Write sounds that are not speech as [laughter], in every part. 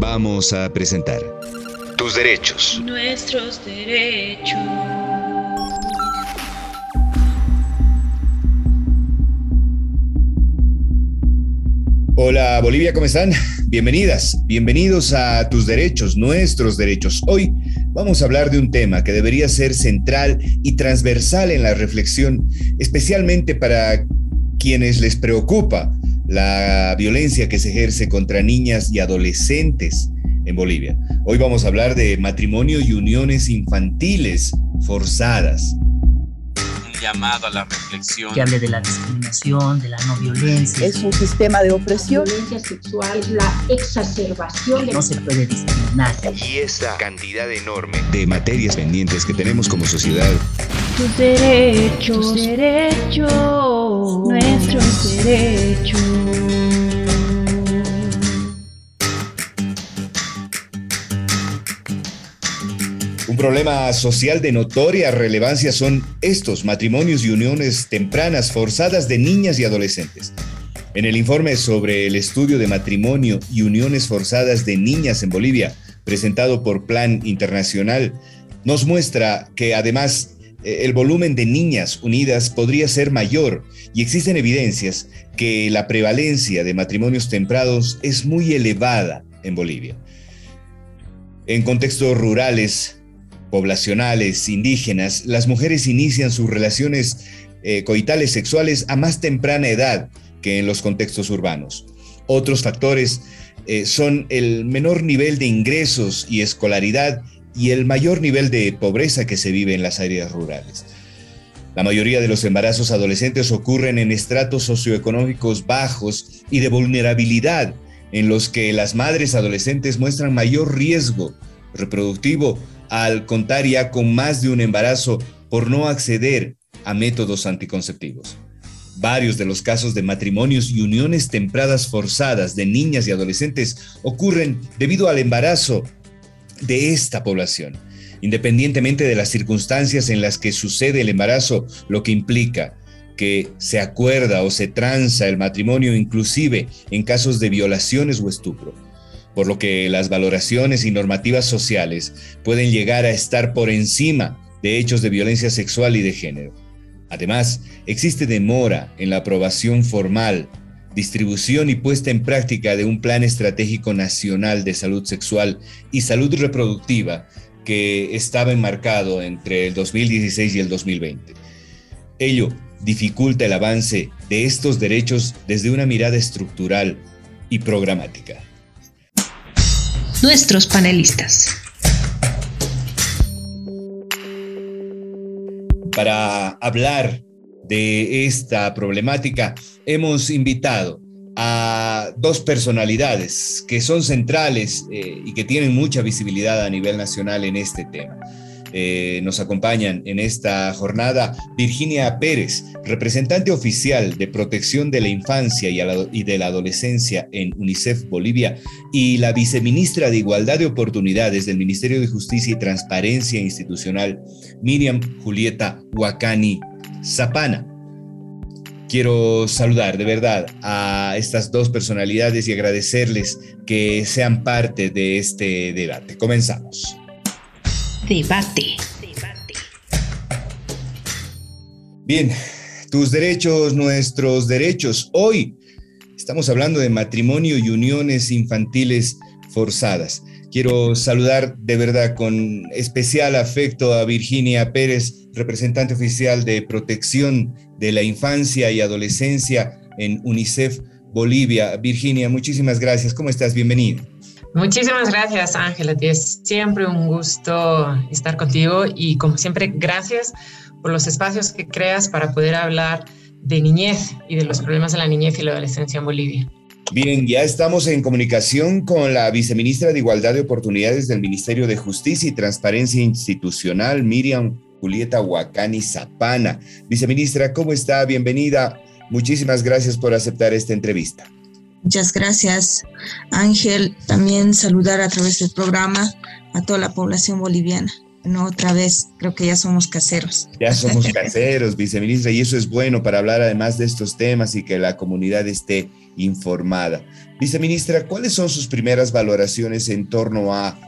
Vamos a presentar Tus derechos. Nuestros derechos. Hola Bolivia, ¿cómo están? Bienvenidas, bienvenidos a Tus Derechos, Nuestros Derechos. Hoy vamos a hablar de un tema que debería ser central y transversal en la reflexión, especialmente para quienes les preocupa la violencia que se ejerce contra niñas y adolescentes en Bolivia. Hoy vamos a hablar de matrimonio y uniones infantiles forzadas llamado a la reflexión. Que hable de la discriminación, de la no violencia. Es un sistema de opresión. La violencia sexual es la exacerbación de... No se puede discriminar. Y esa cantidad enorme de materias pendientes que tenemos como sociedad. Tus derechos, tus derechos, nuestros derechos. Un problema social de notoria relevancia son estos matrimonios y uniones tempranas forzadas de niñas y adolescentes. En el informe sobre el estudio de matrimonio y uniones forzadas de niñas en Bolivia, presentado por Plan Internacional, nos muestra que además el volumen de niñas unidas podría ser mayor y existen evidencias que la prevalencia de matrimonios tempranos es muy elevada en Bolivia. En contextos rurales, poblacionales, indígenas, las mujeres inician sus relaciones eh, coitales sexuales a más temprana edad que en los contextos urbanos. Otros factores eh, son el menor nivel de ingresos y escolaridad y el mayor nivel de pobreza que se vive en las áreas rurales. La mayoría de los embarazos adolescentes ocurren en estratos socioeconómicos bajos y de vulnerabilidad, en los que las madres adolescentes muestran mayor riesgo reproductivo al contar ya con más de un embarazo por no acceder a métodos anticonceptivos. Varios de los casos de matrimonios y uniones tempradas forzadas de niñas y adolescentes ocurren debido al embarazo de esta población, independientemente de las circunstancias en las que sucede el embarazo, lo que implica que se acuerda o se tranza el matrimonio inclusive en casos de violaciones o estupro por lo que las valoraciones y normativas sociales pueden llegar a estar por encima de hechos de violencia sexual y de género. Además, existe demora en la aprobación formal, distribución y puesta en práctica de un plan estratégico nacional de salud sexual y salud reproductiva que estaba enmarcado entre el 2016 y el 2020. Ello dificulta el avance de estos derechos desde una mirada estructural y programática nuestros panelistas. Para hablar de esta problemática, hemos invitado a dos personalidades que son centrales eh, y que tienen mucha visibilidad a nivel nacional en este tema. Eh, nos acompañan en esta jornada Virginia Pérez, representante oficial de protección de la infancia y, de la adolescencia en UNICEF Bolivia, y la viceministra de Igualdad de Oportunidades del Ministerio de Justicia y Transparencia Institucional, Miriam Julieta Huacani Zapana. Quiero saludar de verdad a estas dos personalidades y agradecerles que sean parte de este debate. Comenzamos. Debate. Bien, tus derechos, nuestros derechos. Hoy estamos hablando de matrimonio y uniones infantiles forzadas. Quiero saludar de verdad con especial afecto a Virginia Pérez, representante oficial de protección de la infancia y adolescencia en UNICEF Bolivia. Virginia, muchísimas gracias. ¿Cómo estás? Bienvenida. Muchísimas gracias, Ángela. Es siempre un gusto estar contigo y como siempre, gracias por los espacios que creas para poder hablar de niñez y de los problemas de la niñez y la adolescencia en Bolivia. Bien, ya estamos en comunicación con la viceministra de Igualdad de Oportunidades del Ministerio de Justicia y Transparencia Institucional, Miriam Julieta Huacani Zapana. Viceministra, ¿cómo está? Bienvenida. Muchísimas gracias por aceptar esta entrevista. Muchas gracias, Ángel. También saludar a través del programa a toda la población boliviana. No, otra vez, creo que ya somos caseros. Ya somos [laughs] caseros, viceministra, y eso es bueno para hablar además de estos temas y que la comunidad esté informada. Viceministra, ¿cuáles son sus primeras valoraciones en torno a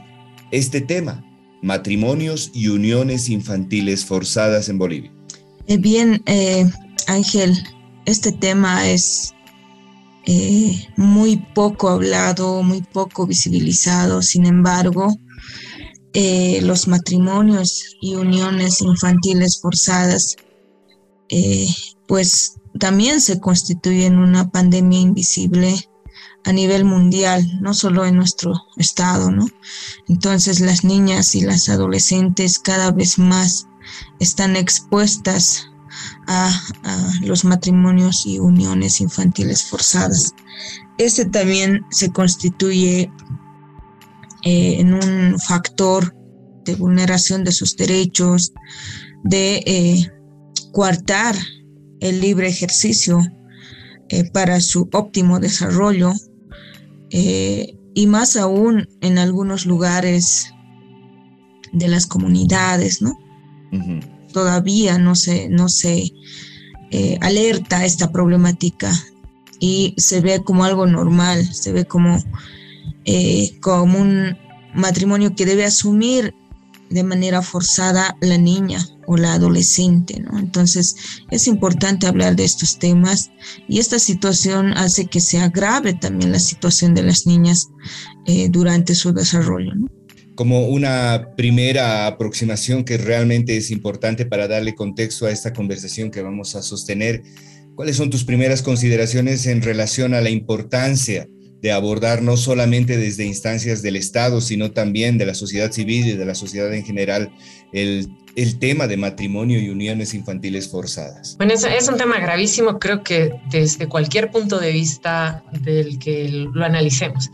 este tema, matrimonios y uniones infantiles forzadas en Bolivia? Eh, bien, eh, Ángel, este tema es eh, muy poco hablado, muy poco visibilizado. Sin embargo, los matrimonios y uniones infantiles forzadas, pues también se constituyen una pandemia invisible a nivel mundial, no solo en nuestro estado, ¿no? Entonces las niñas y las adolescentes cada vez más están expuestas a, a los matrimonios y uniones infantiles forzadas. Este también se constituye eh, en un factor de vulneración de sus derechos, de eh, coartar el libre ejercicio eh, para su óptimo desarrollo eh, y más aún en algunos lugares de las comunidades, ¿no? Todavía no se, no se eh, alerta esta problemática y se ve como algo normal, se ve como, como un matrimonio que debe asumir de manera forzada la niña o la adolescente, ¿no? Entonces es importante hablar de estos temas y esta situación hace que se agrave también la situación de las niñas eh, durante su desarrollo, ¿no? Como una primera aproximación que realmente es importante para darle contexto a esta conversación que vamos a sostener, ¿cuáles son tus primeras consideraciones en relación a la importancia de abordar no solamente desde instancias del Estado, sino también de la sociedad civil y de la sociedad en general el, el tema de matrimonio y uniones infantiles forzadas? Bueno, es, es un tema gravísimo, creo que desde cualquier punto de vista del que lo analicemos,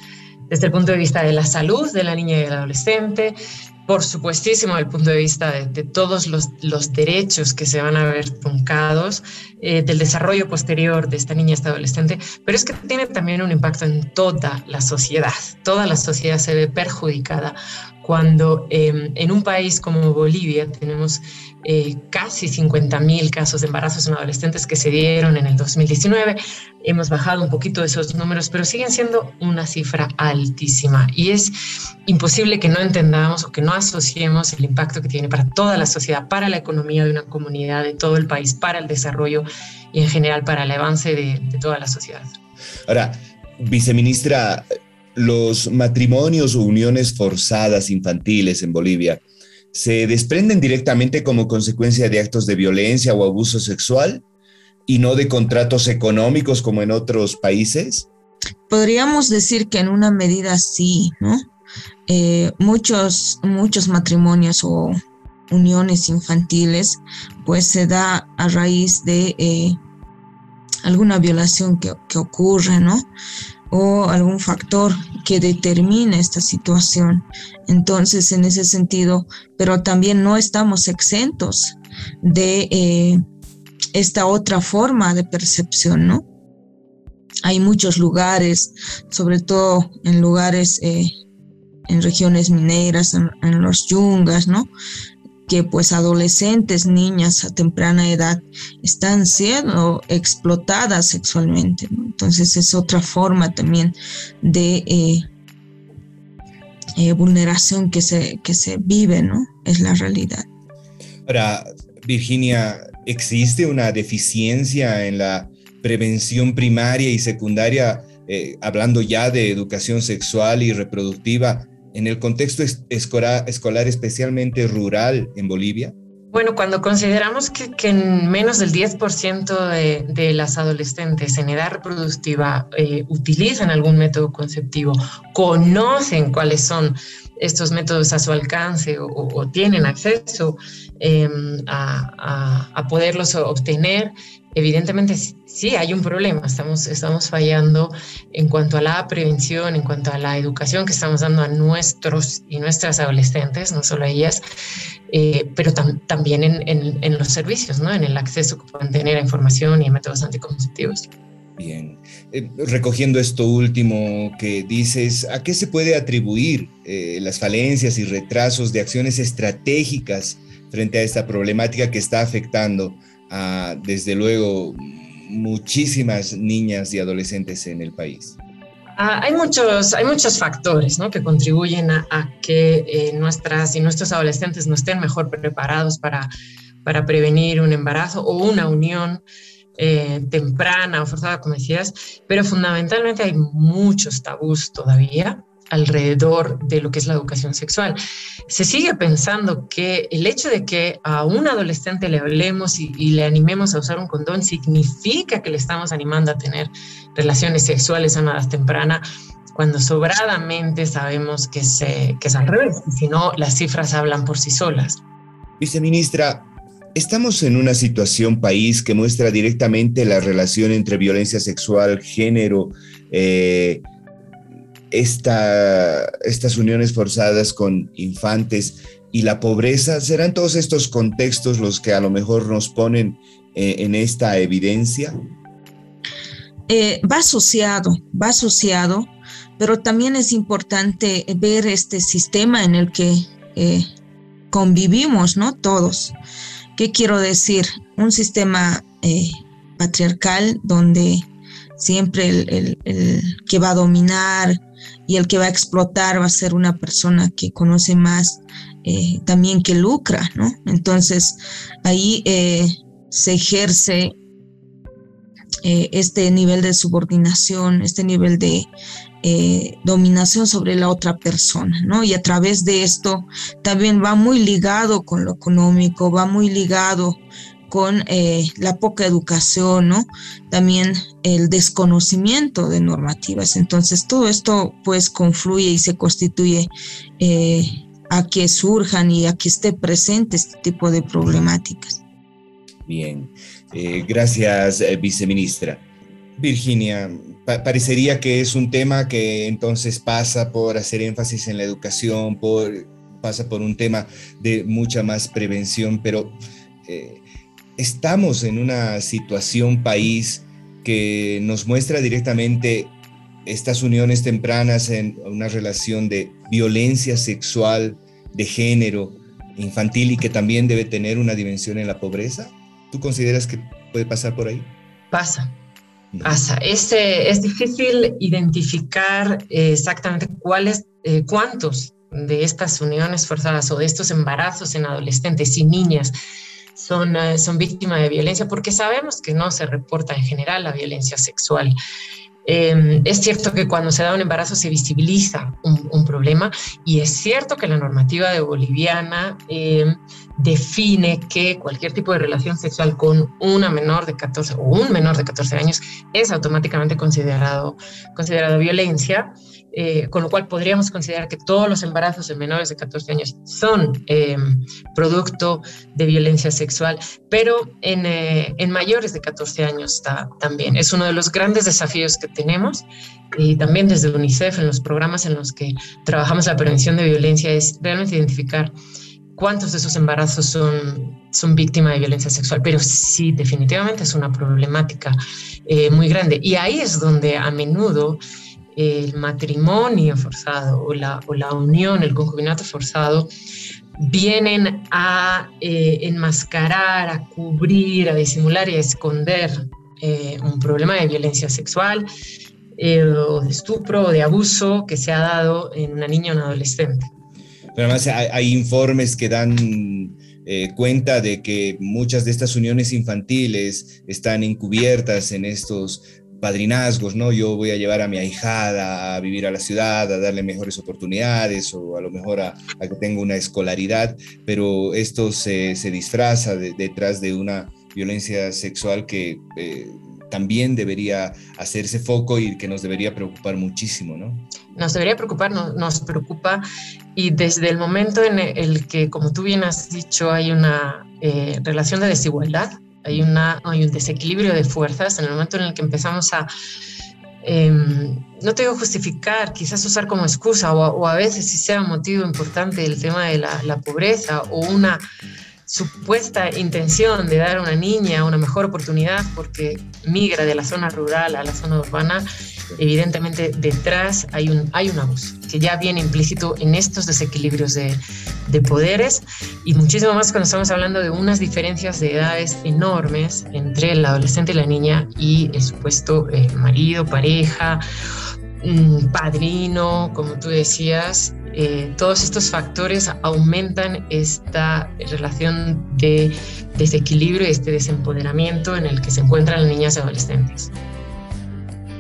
desde el punto de vista de la salud de la niña y del adolescente, por supuestísimo, desde el punto de vista de, todos los, los, derechos que se van a ver truncados, eh, del desarrollo posterior de esta niña, esta adolescente, pero es que tiene también un impacto en toda la sociedad. Toda la sociedad se ve perjudicada cuando eh, en un país como Bolivia tenemos eh, casi 50 mil casos de embarazos en adolescentes que se dieron en el 2019. Hemos bajado un poquito esos números, pero siguen siendo una cifra altísima y es imposible que no entendamos o que no asociemos el impacto que tiene para toda la sociedad, para la economía de una comunidad, de todo el país, para el desarrollo y en general para el avance de, de toda la sociedad. Ahora, viceministra, los matrimonios o uniones forzadas infantiles en Bolivia se desprenden directamente como consecuencia de actos de violencia o abuso sexual y no de contratos económicos como en otros países? Podríamos decir que en una medida sí, ¿no? Eh, muchos, muchos matrimonios o uniones infantiles, pues se da a raíz de eh, alguna violación que, que ocurre, ¿no? O algún factor que determine esta situación. Entonces, en ese sentido, pero también no estamos exentos de eh, esta otra forma de percepción, ¿no? Hay muchos lugares, sobre todo en lugares, eh, en regiones mineras, en, en los yungas, ¿no? Que pues adolescentes, niñas a temprana edad están siendo explotadas sexualmente. Entonces es otra forma también de eh, eh, vulneración que se, que se vive, ¿no? Es la realidad. Ahora, Virginia, ¿existe una deficiencia en la prevención primaria y secundaria, eh, hablando ya de educación sexual y reproductiva? En el contexto escolar, especialmente rural en Bolivia? Bueno, cuando consideramos que, que en menos del 10% de, de, las adolescentes en edad reproductiva eh, utilizan algún método conceptivo, conocen cuáles son estos métodos a su alcance o, tienen acceso eh, a, poderlos obtener, evidentemente sí hay un problema, estamos, estamos fallando en cuanto a la prevención, en cuanto a la educación que estamos dando a nuestros y nuestras adolescentes, no solo a ellas, eh, pero tam también en, los servicios, ¿no? en el acceso que puedan tener a información y a métodos anticonceptivos. Bien, eh, recogiendo esto último que dices, ¿a qué se puede atribuir eh, las falencias y retrasos de acciones estratégicas frente a esta problemática que está afectando a, desde luego, muchísimas niñas y adolescentes en el país? Ah, hay, muchos, hay muchos factores ¿no? que contribuyen a, que eh, nuestras y nuestros adolescentes no estén mejor preparados para, para prevenir un embarazo o una unión eh, temprana o forzada, como decías, pero fundamentalmente hay muchos tabús todavía alrededor de lo que es la educación sexual. Se sigue pensando que el hecho de que a un adolescente le hablemos y, le animemos a usar un condón significa que le estamos animando a tener relaciones sexuales a una edad temprana, cuando sobradamente sabemos que, se, que es al revés, si no, las cifras hablan por sí solas. Viceministra, estamos en una situación país que muestra directamente la relación entre violencia sexual, género, eh, esta, estas uniones forzadas con infantes y la pobreza, ¿serán todos estos contextos los que a lo mejor nos ponen eh, en esta evidencia? Eh, va asociado, va asociado, pero también es importante ver este sistema en el que convivimos, ¿no? Todos. ¿Qué quiero decir? Un sistema patriarcal donde siempre el, que va a dominar y el que va a explotar va a ser una persona que conoce más eh, también que lucra, ¿no? Entonces ahí eh, se ejerce eh, este nivel de subordinación, este nivel de dominación sobre la otra persona, ¿no? Y a través de esto también va muy ligado con lo económico, va muy ligado con eh, la poca educación, ¿no? También el desconocimiento de normativas. Entonces, todo esto pues confluye y se constituye eh, a que surjan y a que esté presente este tipo de problemáticas. Bien, eh, gracias, viceministra. Virginia, parecería que es un tema que entonces pasa por hacer énfasis en la educación, por, pasa por un tema de mucha más prevención, pero estamos en una situación país que nos muestra directamente estas uniones tempranas en una relación de violencia sexual, de género, infantil y que también debe tener una dimensión en la pobreza? ¿Tú consideras que puede pasar por ahí? Pasa, pasa. Es, es difícil identificar exactamente cuáles, eh, cuántos de estas uniones forzadas o de estos embarazos en adolescentes y niñas son, eh, son víctimas de violencia, porque sabemos que no se reporta en general la violencia sexual. Em, es cierto que cuando se da un embarazo se visibiliza un, problema y es cierto que la normativa de boliviana em, define que cualquier tipo de relación sexual con una menor de 14 o un menor de 14 años es automáticamente considerado, considerado violencia. Eh, con lo cual podríamos considerar que todos los embarazos de menores de 14 años son eh, producto de violencia sexual, pero en, eh, en, mayores de 14 años también. Es uno de los grandes desafíos que tenemos y también desde UNICEF en los programas en los que trabajamos la prevención de violencia es realmente identificar cuántos de esos embarazos son, son víctimas de violencia sexual, pero sí, definitivamente es una problemática muy grande. Y ahí es donde a menudo el matrimonio forzado o la, o la unión, el concubinato forzado, vienen a eh, enmascarar, a cubrir, a disimular y a esconder eh, un problema de violencia sexual eh, o de estupro o de abuso que se ha dado en una niña o un adolescente. Pero además hay, informes que dan cuenta de que muchas de estas uniones infantiles están encubiertas en estos padrinazgos, ¿no? Yo voy a llevar a mi ahijada a vivir a la ciudad, a darle mejores oportunidades o a lo mejor a, que tenga una escolaridad, pero esto se, disfraza detrás de una violencia sexual que eh, también debería hacerse foco y que nos debería preocupar muchísimo, ¿no? Nos debería preocupar, nos preocupa y desde el momento en el que, como tú bien has dicho, hay una eh, relación de desigualdad, hay, una, hay un desequilibrio de fuerzas en el momento en el que empezamos a, em, no tengo justificar, quizás usar como excusa o, a veces si sea motivo importante el tema de la, la pobreza o una supuesta intención de dar a una niña una mejor oportunidad porque migra de la zona rural a la zona urbana, evidentemente detrás hay un, hay un abuso que ya viene implícito en estos desequilibrios de, de poderes y muchísimo más cuando estamos hablando de unas diferencias de edades enormes entre el adolescente y la niña y el supuesto eh, marido, pareja, mm, padrino, como tú decías, eh, todos estos factores aumentan esta relación de desequilibrio y este desempoderamiento en el que se encuentran las niñas y adolescentes.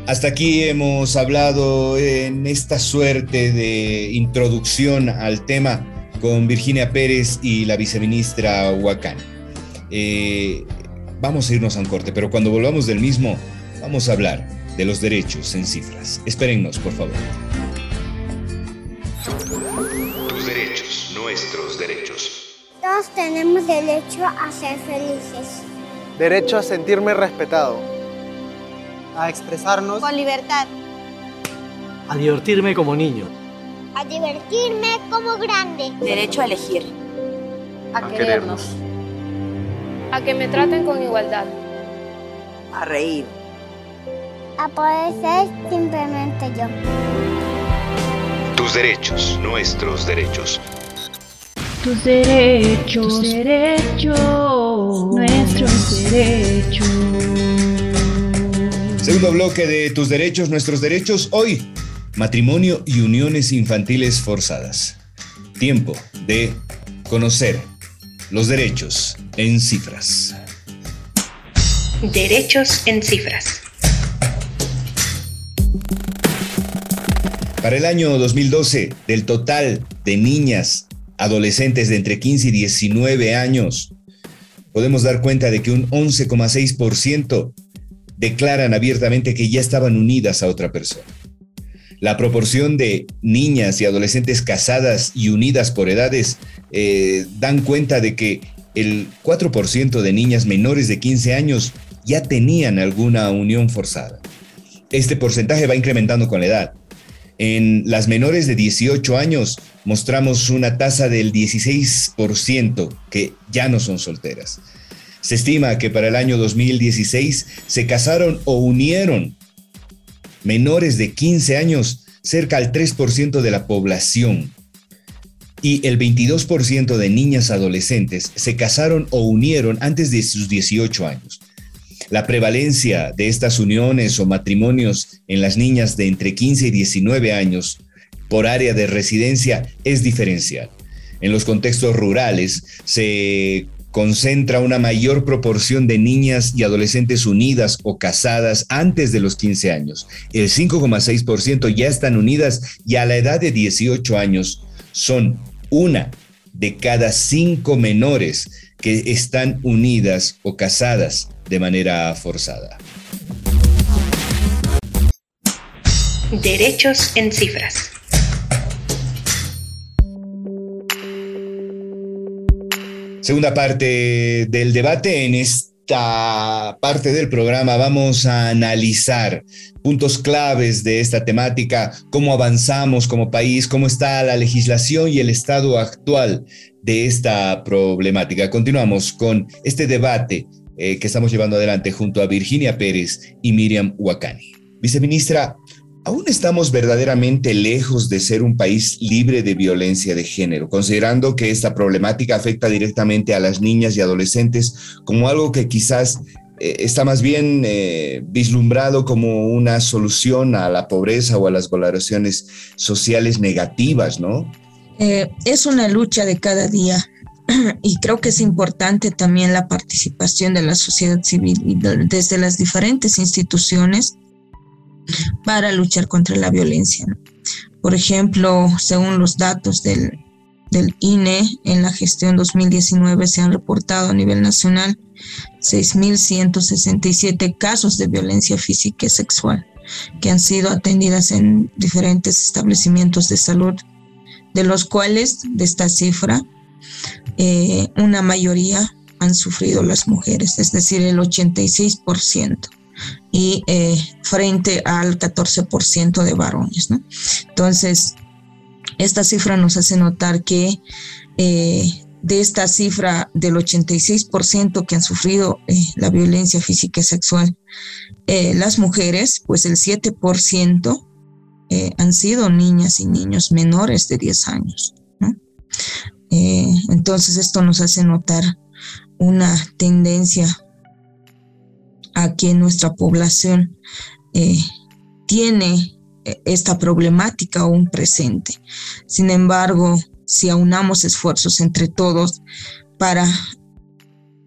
Hasta aquí hemos hablado en esta suerte de introducción al tema con Virginia Pérez y la viceministra Huacán. Eh, vamos a irnos a un corte, pero cuando volvamos del mismo, vamos a hablar de los derechos en cifras. Espérennos, por favor. Tus derechos, nuestros derechos. Todos tenemos derecho a ser felices. Derecho a sentirme respetado. A expresarnos con libertad. A divertirme como niño. A divertirme como grande. Derecho a elegir. A, a querernos. A que me traten con igualdad. A reír. A poder ser simplemente yo. Tus derechos, nuestros derechos. Tus derechos, tus derechos, nuestros derechos. Segundo bloque de Tus derechos, nuestros derechos. Hoy, matrimonio y uniones infantiles forzadas. Tiempo de conocer los derechos en cifras. Derechos en cifras. Para el año 2012, del total de niñas, adolescentes de entre 15 y 19 años, podemos dar cuenta de que un 11,6% declaran abiertamente que ya estaban unidas a otra persona. La proporción de niñas y adolescentes casadas y unidas por edades eh, dan cuenta de que el 4% de niñas menores de 15 años ya tenían alguna unión forzada. Este porcentaje va incrementando con la edad. En las menores de 18 años mostramos una tasa del 16% que ya no son solteras. Se estima que para el año 2016 se casaron o unieron menores de 15 años cerca al 3% de la población. Y el 22% de niñas adolescentes se casaron o unieron antes de sus 18 años. La prevalencia de estas uniones o matrimonios en las niñas de entre 15 y 19 años por área de residencia es diferencial. En los contextos rurales se concentra una mayor proporción de niñas y adolescentes unidas o casadas antes de los 15 años. El 5,6% ya están unidas y a la edad de 18 años son una de cada cinco menores que están unidas o casadas de manera forzada. Derechos en cifras. Segunda parte del debate. En esta parte del programa vamos a analizar puntos claves de esta temática, cómo avanzamos como país, cómo está la legislación y el estado actual de esta problemática. Continuamos con este debate eh, que estamos llevando adelante junto a Virginia Pérez y Miriam Huacani. Viceministra, aún estamos verdaderamente lejos de ser un país libre de violencia de género, considerando que esta problemática afecta directamente a las niñas y adolescentes como algo que quizás eh, está más bien eh, vislumbrado como una solución a la pobreza o a las valoraciones sociales negativas, ¿no? Eh, es una lucha de cada día [clears throat] y creo que es importante también la participación de la sociedad civil y de, desde las diferentes instituciones para luchar contra la violencia. Por ejemplo, según los datos del, INE, en la gestión 2019 se han reportado a nivel nacional 6.167 casos de violencia física y sexual que han sido atendidas en diferentes establecimientos de salud, de los cuales, de esta cifra, eh, una mayoría han sufrido las mujeres, es decir, el 86%, y eh, frente al 14% de varones. Entonces, esta cifra nos hace notar que eh, de esta cifra del 86% que han sufrido eh, la violencia física y sexual, las mujeres, pues el 7% eh, han sido niñas y niños menores de 10 años. entonces esto nos hace notar una tendencia a que nuestra población tiene esta problemática aún presente. Sin embargo, si aunamos esfuerzos entre todos para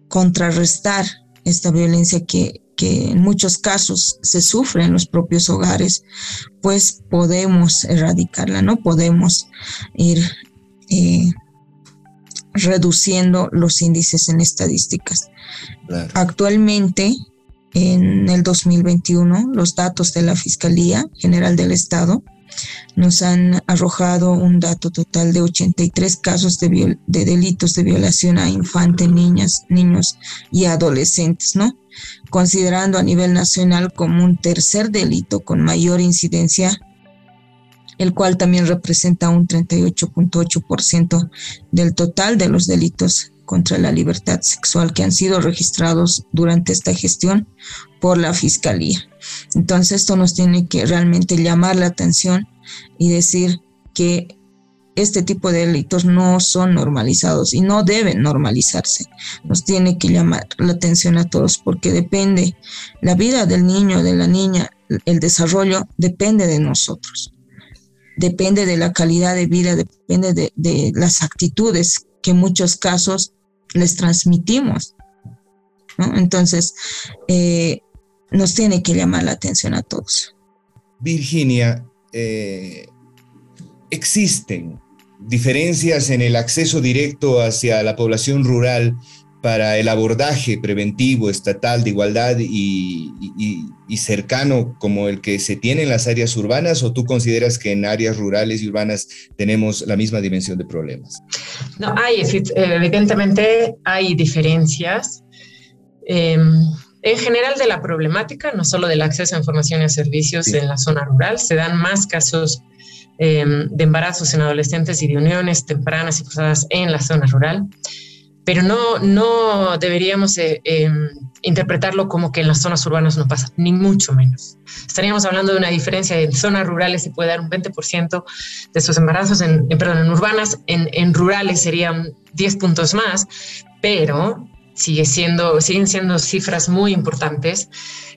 contrarrestar esta violencia que, en muchos casos se sufre en los propios hogares, pues podemos erradicarla, ¿no? Podemos ir eh, reduciendo los índices en estadísticas. Actualmente, en el 2021, los datos de la Fiscalía General del Estado nos han arrojado un dato total de 83 casos de, delitos de violación a infantes, niñas, niños y adolescentes, ¿no? Considerando a nivel nacional como un tercer delito con mayor incidencia, el cual también representa un 38.8% del total de los delitos contra la libertad sexual que han sido registrados durante esta gestión por la Fiscalía. Entonces esto nos tiene que realmente llamar la atención y decir que este tipo de delitos no son normalizados y no deben normalizarse. Nos tiene que llamar la atención a todos porque depende, la vida del niño, de la niña, el desarrollo depende de nosotros. Depende de la calidad de vida, depende de, las actitudes que en muchos casos les transmitimos. Entonces, eh, nos tiene que llamar la atención a todos. Virginia, eh, existen diferencias en el acceso directo hacia la población rural para el abordaje preventivo estatal de igualdad y, cercano como el que se tiene en las áreas urbanas o tú consideras que en áreas rurales y urbanas tenemos la misma dimensión de problemas? No, hay, evidentemente hay diferencias. Em, en general de la problemática, no solo del acceso a información y a servicios en la zona rural, se dan más casos em, de embarazos en adolescentes y de uniones tempranas y forzadas en la zona rural, pero no, no deberíamos eh, em, interpretarlo como que en las zonas urbanas no pasa, ni mucho menos. Estaríamos hablando de una diferencia, en zonas rurales se puede dar un 20% de esos embarazos, en, perdón, en urbanas, en, en rurales serían 10 puntos más, pero sigue siendo, siguen siendo cifras muy importantes,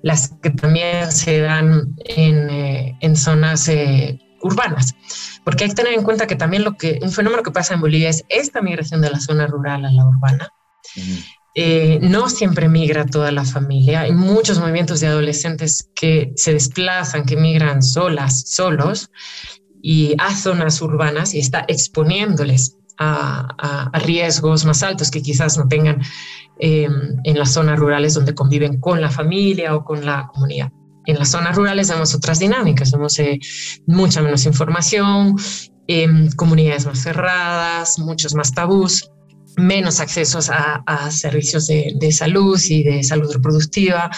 las que también se dan en, eh, en zonas eh, urbanas. Porque hay que tener en cuenta que también lo que, un fenómeno que pasa en Bolivia es esta migración de la zona rural a la urbana. Eh, no siempre migra toda la familia. Hay muchos movimientos de adolescentes que se desplazan, que migran solas, solos, y a zonas urbanas y está exponiéndoles a, a, riesgos más altos que quizás no tengan Em, en las zonas rurales donde conviven con la familia o con la comunidad. En las zonas rurales vemos otras dinámicas, vemos eh, mucha menos información, em, comunidades más cerradas, muchos más tabús, menos accesos a, servicios de, de, salud y de salud reproductiva.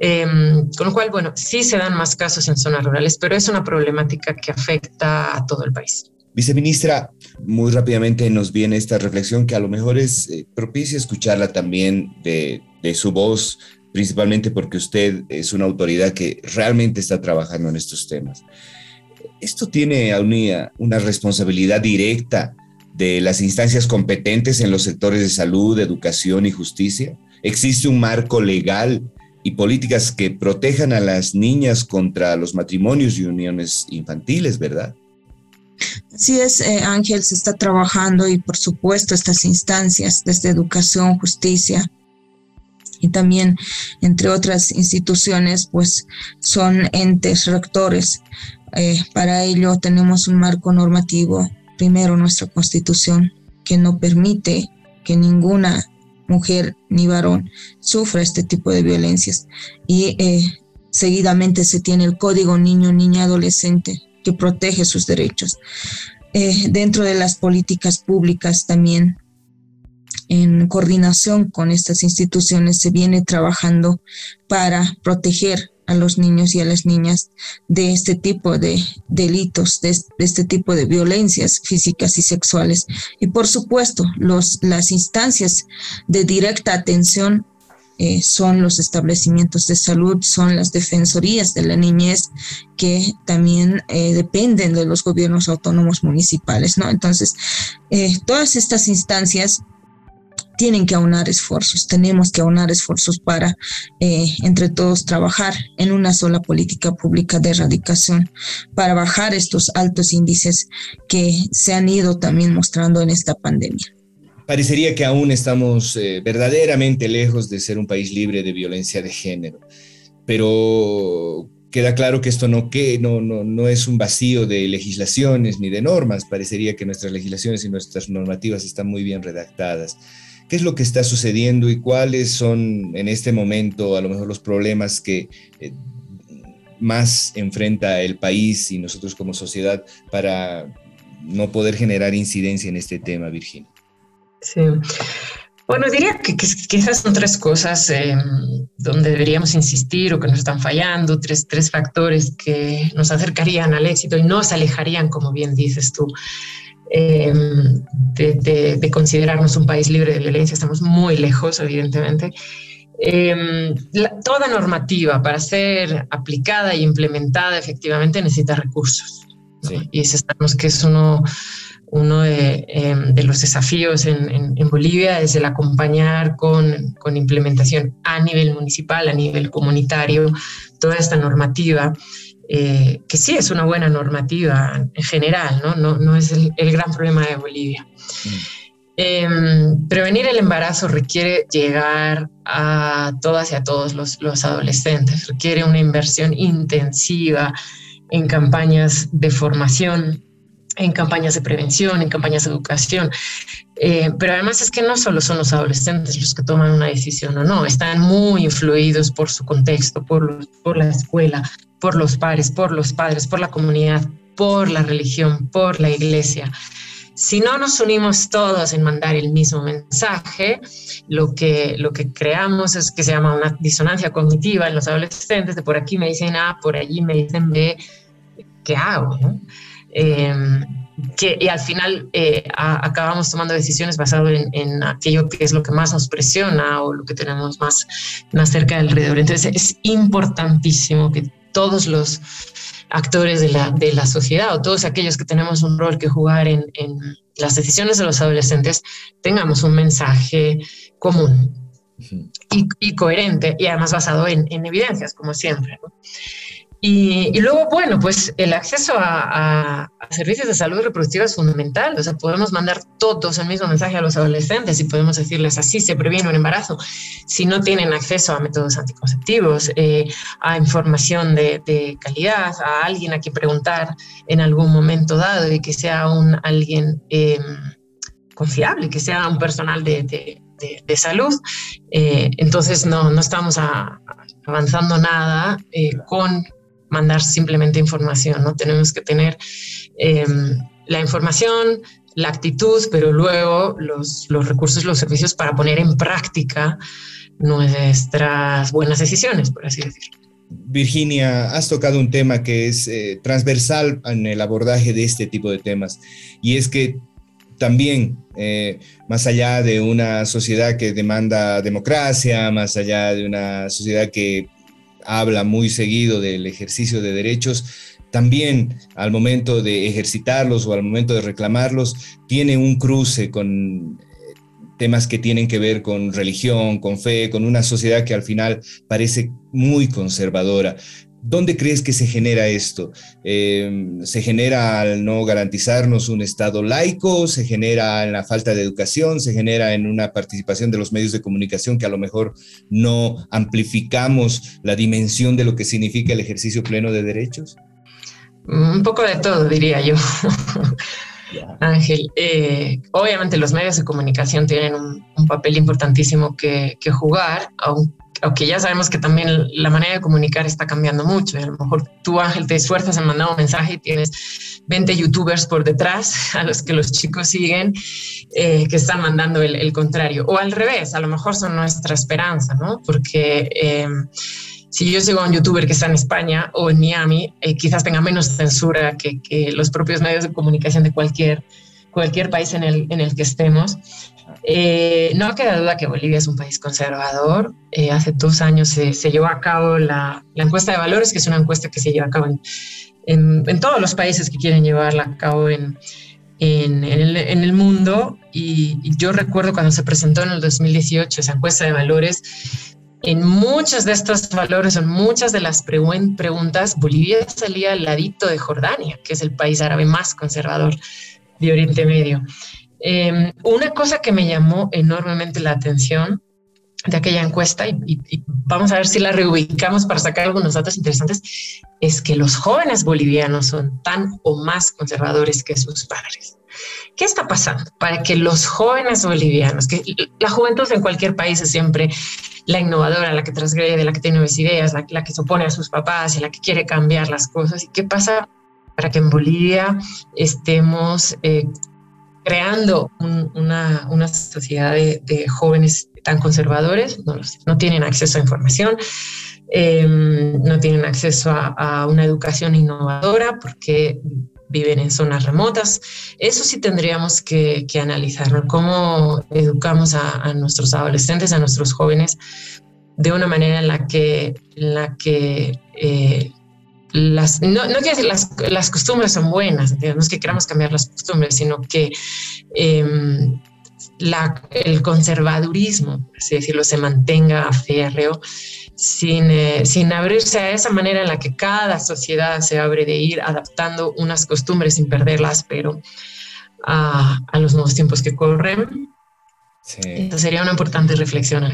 Em, con lo cual, bueno, sí se dan más casos en zonas rurales, pero es una problemática que afecta a todo el país. Viceministra, muy rápidamente nos viene esta reflexión que a lo mejor es eh, propicia escucharla también de, su voz, principalmente porque usted es una autoridad que realmente está trabajando en estos temas. Esto tiene una, una responsabilidad directa de las instancias competentes en los sectores de salud, educación y justicia. ¿Existe un marco legal y políticas que protejan a las niñas contra los matrimonios y uniones infantiles, verdad? Así es, eh, Ángel, se está trabajando y por supuesto estas instancias desde educación, justicia y también entre otras instituciones, pues son entes rectores. Eh, para ello tenemos un marco normativo, primero nuestra constitución, que no permite que ninguna mujer ni varón sufra este tipo de violencias y eh, seguidamente se tiene el código niño, niña, adolescente que protege sus derechos. Eh, dentro de las políticas públicas también, en coordinación con estas instituciones, se viene trabajando para proteger a los niños y a las niñas de este tipo de delitos, de, este tipo de violencias físicas y sexuales. Y por supuesto, los, las instancias de directa atención eh, son los establecimientos de salud, son las defensorías de la niñez que también eh, dependen de los gobiernos autónomos municipales, ¿no? Entonces, eh, todas estas instancias tienen que aunar esfuerzos, tenemos que aunar esfuerzos para entre todos trabajar en una sola política pública de erradicación, para bajar estos altos índices que se han ido también mostrando en esta pandemia parecería que aún estamos eh, verdaderamente lejos de ser un país libre de violencia de género, pero queda claro que esto no, que, no, no, no es un vacío de legislaciones ni de normas, parecería que nuestras legislaciones y nuestras normativas están muy bien redactadas. ¿Qué es lo que está sucediendo y cuáles son en este momento a lo mejor los problemas que eh, más enfrenta el país y nosotros como sociedad para no poder generar incidencia en este tema, Virginia? Sí. Bueno, diría que, quizás son tres cosas em, donde deberíamos insistir o que nos están fallando, tres, tres factores que nos acercarían al éxito y nos alejarían, como bien dices tú, em, de, considerarnos un país libre de violencia. Estamos muy lejos, evidentemente. Em, toda normativa para ser aplicada e implementada efectivamente necesita recursos. Y sabemos que es uno uno em, de, los desafíos en, Bolivia es el acompañar con, implementación a nivel municipal, a nivel comunitario, toda esta normativa, eh, que sí es una buena normativa en general, no, no, es el, gran problema de Bolivia. Mm. Em, prevenir el embarazo requiere llegar a todas y a todos los, los adolescentes, requiere una inversión intensiva en campañas de formación en campañas de prevención, en campañas de educación. Eh, pero además es que no solo son los adolescentes los que toman una decisión o no, están muy influidos por su contexto, por, por la escuela, por los pares, por los padres, por la comunidad, por la religión, por la iglesia. Si no nos unimos todos en mandar el mismo mensaje, lo que, lo que creamos es que se llama una disonancia cognitiva en los adolescentes, de por aquí me dicen A, por allí me dicen B, ¿qué hago? No? Em, que, y al final eh, acabamos tomando decisiones basadas en, aquello que es lo que más nos presiona o lo que tenemos más, más cerca alrededor. Entonces es importantísimo que todos los actores de la, de la sociedad o todos aquellos que tenemos un rol que jugar en, en las decisiones de los adolescentes tengamos un mensaje común y, y, coherente y además basado en, en evidencias, como siempre. ¿no? Y, luego, bueno, pues el acceso a, servicios de salud reproductiva es fundamental. O sea, podemos mandar todos el mismo mensaje a los adolescentes y podemos decirles así se previene un embarazo. Si no tienen acceso a métodos anticonceptivos, eh, a información de, calidad, a alguien a quien preguntar en algún momento dado y que sea un alguien eh, confiable, que sea un personal de, salud, eh, entonces no, no estamos avanzando nada con mandar simplemente información, ¿no? Tenemos que tener em, la información, la actitud, pero luego los, los recursos, los servicios para poner en práctica nuestras buenas decisiones, por así decirlo. Virginia, has tocado un tema que es eh, transversal en el abordaje de este tipo de temas y es que también, eh, más allá de una sociedad que demanda democracia, más allá de una sociedad que habla muy seguido del ejercicio de derechos, también al momento de ejercitarlos o al momento de reclamarlos, tiene un cruce con eh, temas que tienen que ver con religión, con fe, con una sociedad que al final parece muy conservadora. ¿Dónde crees que se genera esto? Eh, ¿Se genera al no garantizarnos un Estado laico? ¿Se genera en la falta de educación? ¿Se genera en una participación de los medios de comunicación que a lo mejor no amplificamos la dimensión de lo que significa el ejercicio pleno de derechos? Un poco de todo, diría yo. [laughs] Ángel, eh, obviamente los medios de comunicación tienen un, papel importantísimo que, que jugar, aunque aunque ya sabemos que también la manera de comunicar está cambiando mucho. a lo mejor tú, Ángel, te esfuerzas en mandar un mensaje y tienes 20 youtubers por detrás a los que los chicos siguen eh, que están mandando el, contrario. O al revés, a lo mejor son nuestra esperanza, ¿no? Porque... Eh, si yo sigo a un youtuber que está en España o en Miami, eh, quizás tenga menos censura que, que, los propios medios de comunicación de cualquier, cualquier país en el, en el que estemos. Eh, no queda duda que Bolivia es un país conservador. Eh, hace dos años se, llevó a cabo la, encuesta de valores, que es una encuesta que se lleva a cabo en, todos los países que quieren llevarla a cabo en, en, el, en el, mundo. Y, y, yo recuerdo cuando se presentó en el 2018 esa encuesta de valores, en muchos de estos valores, en muchas de las preguntas, Bolivia salía al ladito de Jordania, que es el país árabe más conservador de Oriente Medio. Eh, una cosa que me llamó enormemente la atención de aquella encuesta, y, vamos a ver si la reubicamos para sacar algunos datos interesantes, es que los jóvenes bolivianos son tan o más conservadores que sus padres. ¿Qué está pasando para que los jóvenes bolivianos, que la juventud en cualquier país es siempre la innovadora, la que transgrede, la que tiene nuevas ideas, la, la, que se opone a sus papás y la que quiere cambiar las cosas? ¿Y qué pasa para que en Bolivia estemos eh, creando un, una, una, sociedad de, jóvenes tan conservadores? No, no tienen acceso a información. Eh, no tienen acceso a, una educación innovadora porque viven en zonas remotas. Eso sí tendríamos que, que analizar, ¿no? Cómo educamos a, a, nuestros adolescentes, a nuestros jóvenes, de una manera en la que, en la que eh, las, no, no decir las, las costumbres son buenas, no es que queramos cambiar las costumbres, sino que eh, la, el conservadurismo, así decirlo, se mantenga férreo sin, eh, sin abrirse a esa manera en la que cada sociedad se abre de ir adaptando unas costumbres sin perderlas, pero a, a los nuevos tiempos que corren. Sí. Esa sería una importante reflexión.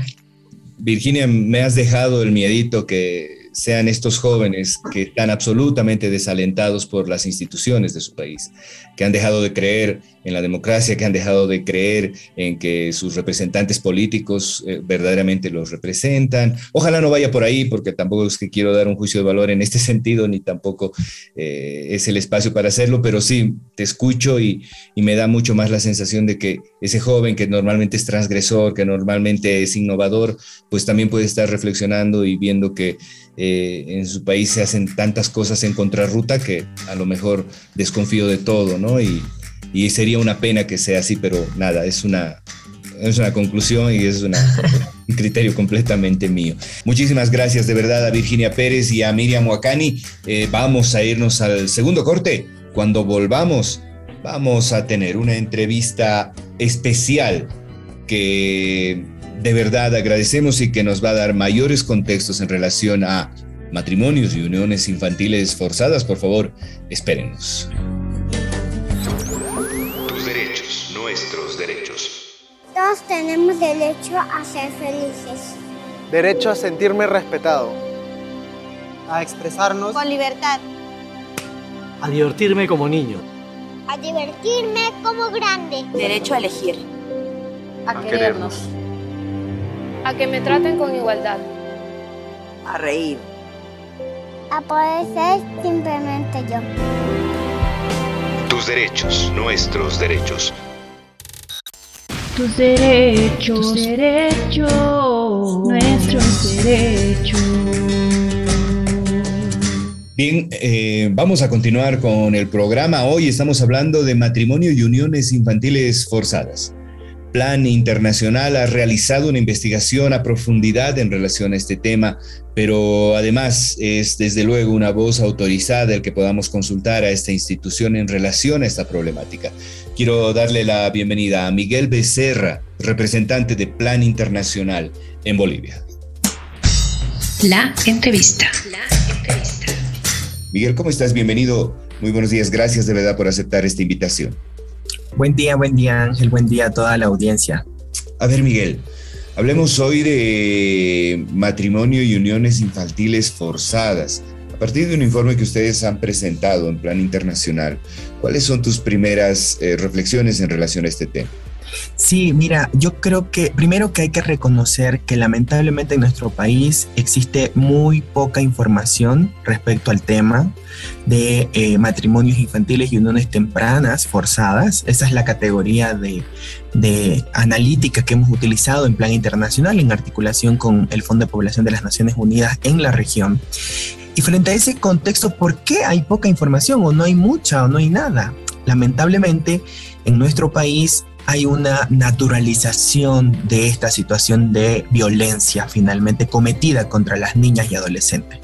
Virginia, me has dejado el miedito que sean estos jóvenes que están absolutamente desalentados por las instituciones de su país, que han dejado de creer en la democracia, que han dejado de creer en que sus representantes políticos eh, verdaderamente los representan. Ojalá no vaya por ahí, porque tampoco es que quiero dar un juicio de valor en este [laughs] sentido, ni tampoco eh, es el espacio para hacerlo, pero sí, te escucho y, y me da mucho más la sensación de que ese joven que normalmente es transgresor, que normalmente es innovador, pues también puede estar reflexionando y viendo que eh, en su país se hacen tantas cosas en contrarruta que a lo mejor desconfío de todo, ¿no? Y, y sería una pena que sea así, pero nada, es una, es una conclusión y es una, [laughs] un criterio completamente mío. Muchísimas gracias de verdad a Virginia Pérez y a Miriam Wakani. Eh, vamos a irnos al segundo corte. Cuando volvamos, vamos a tener una entrevista especial que de verdad agradecemos y que nos va a dar mayores contextos en relación a matrimonios y uniones infantiles forzadas. Por favor, espérenos. Tus derechos, nuestros derechos. Todos tenemos derecho a ser felices. Derecho a sentirme respetado. A expresarnos con libertad. A divertirme como niño. A divertirme como grande. Derecho a elegir. A, a querernos. querernos a que me traten con igualdad. A reír. A poder ser simplemente yo. Tus derechos, nuestros derechos. Tus derechos, Tus derechos, nuestros derechos. Bien, eh, vamos a continuar con el programa. Hoy estamos hablando de matrimonio y uniones infantiles forzadas. Plan Internacional ha realizado una investigación a profundidad en relación a este tema, pero además es desde luego una voz autorizada el que podamos consultar a esta institución en relación a esta problemática. Quiero darle la bienvenida a Miguel Becerra, representante de Plan Internacional en Bolivia. La entrevista. La entrevista. Miguel, ¿cómo estás? Bienvenido. Muy buenos días. Gracias de verdad por aceptar esta invitación. Buen día, buen día Ángel, buen día a toda la audiencia. A ver Miguel, hablemos hoy de matrimonio y uniones infantiles forzadas. A partir de un informe que ustedes han presentado en plan internacional, ¿cuáles son tus primeras eh, reflexiones en relación a este tema? Sí, mira, yo creo que primero que hay que reconocer que lamentablemente en nuestro país existe muy poca información respecto al tema de eh, matrimonios infantiles y uniones tempranas forzadas. Esa es la categoría de, de analítica que hemos utilizado en plan internacional en articulación con el Fondo de Población de las Naciones Unidas en la región. Y frente a ese contexto, ¿por qué hay poca información o no hay mucha o no hay nada? Lamentablemente, en nuestro país hay una naturalización de esta situación de violencia finalmente cometida contra las niñas y adolescentes.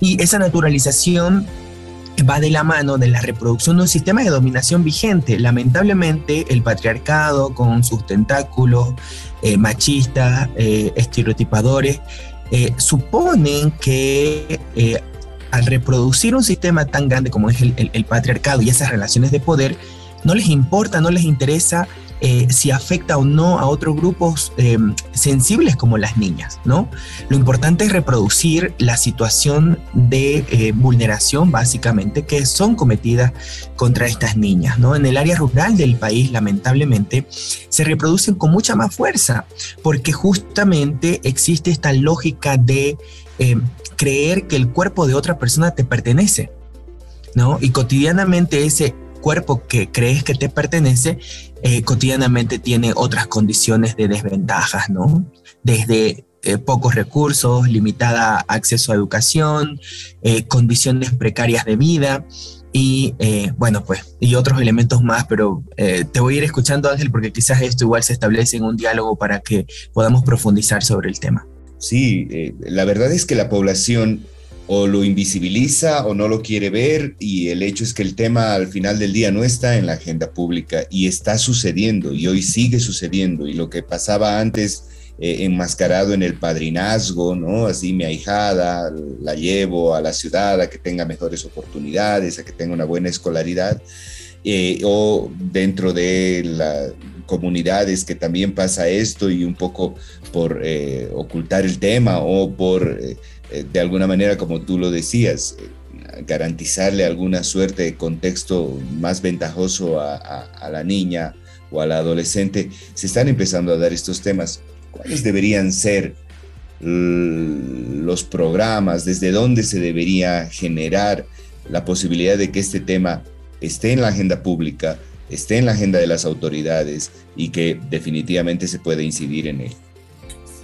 Y esa naturalización va de la mano de la reproducción de un sistema de dominación vigente. Lamentablemente, el patriarcado con sus tentáculos eh, machistas, eh, estereotipadores, eh, suponen que al reproducir un sistema tan grande como es el patriarcado y esas relaciones de poder, no les importa, no les interesa eh, si afecta o no a otros grupos eh, sensibles como las niñas, ¿no? Lo importante es reproducir la situación de eh, vulneración, básicamente, que son cometidas contra estas niñas, ¿no? En el área rural del país, lamentablemente, se reproducen con mucha más fuerza, porque justamente existe esta lógica de creer que el cuerpo de otra persona te pertenece, ¿no? Y cotidianamente ese cuerpo que crees que te pertenece, eh, cotidianamente tiene otras condiciones de desventajas, ¿no? Desde eh, pocos recursos, limitada acceso a educación, eh, condiciones precarias de vida y bueno, pues, y otros elementos más, pero te voy a ir escuchando Ángel porque quizás esto igual se establece en un diálogo para que podamos profundizar sobre el tema. Sí, la verdad es que la población o lo invisibiliza o no lo quiere ver y el hecho es que el tema al final del día no está en la agenda pública y está sucediendo y hoy sigue sucediendo y lo que pasaba antes eh, enmascarado en el padrinazgo, ¿no? Así mi ahijada la llevo a la ciudad a que tenga mejores oportunidades, a que tenga una buena escolaridad eh, o dentro de las comunidades que también pasa esto y un poco por eh, ocultar el tema o por de alguna manera, como tú lo decías, eh, garantizarle alguna suerte de contexto más ventajoso a, la niña o a la adolescente, se están empezando a dar estos temas. ¿Cuáles deberían ser los programas? ¿Desde dónde se debería generar la posibilidad de que este tema esté en la agenda pública, esté en la agenda de las autoridades y que definitivamente se pueda incidir en él?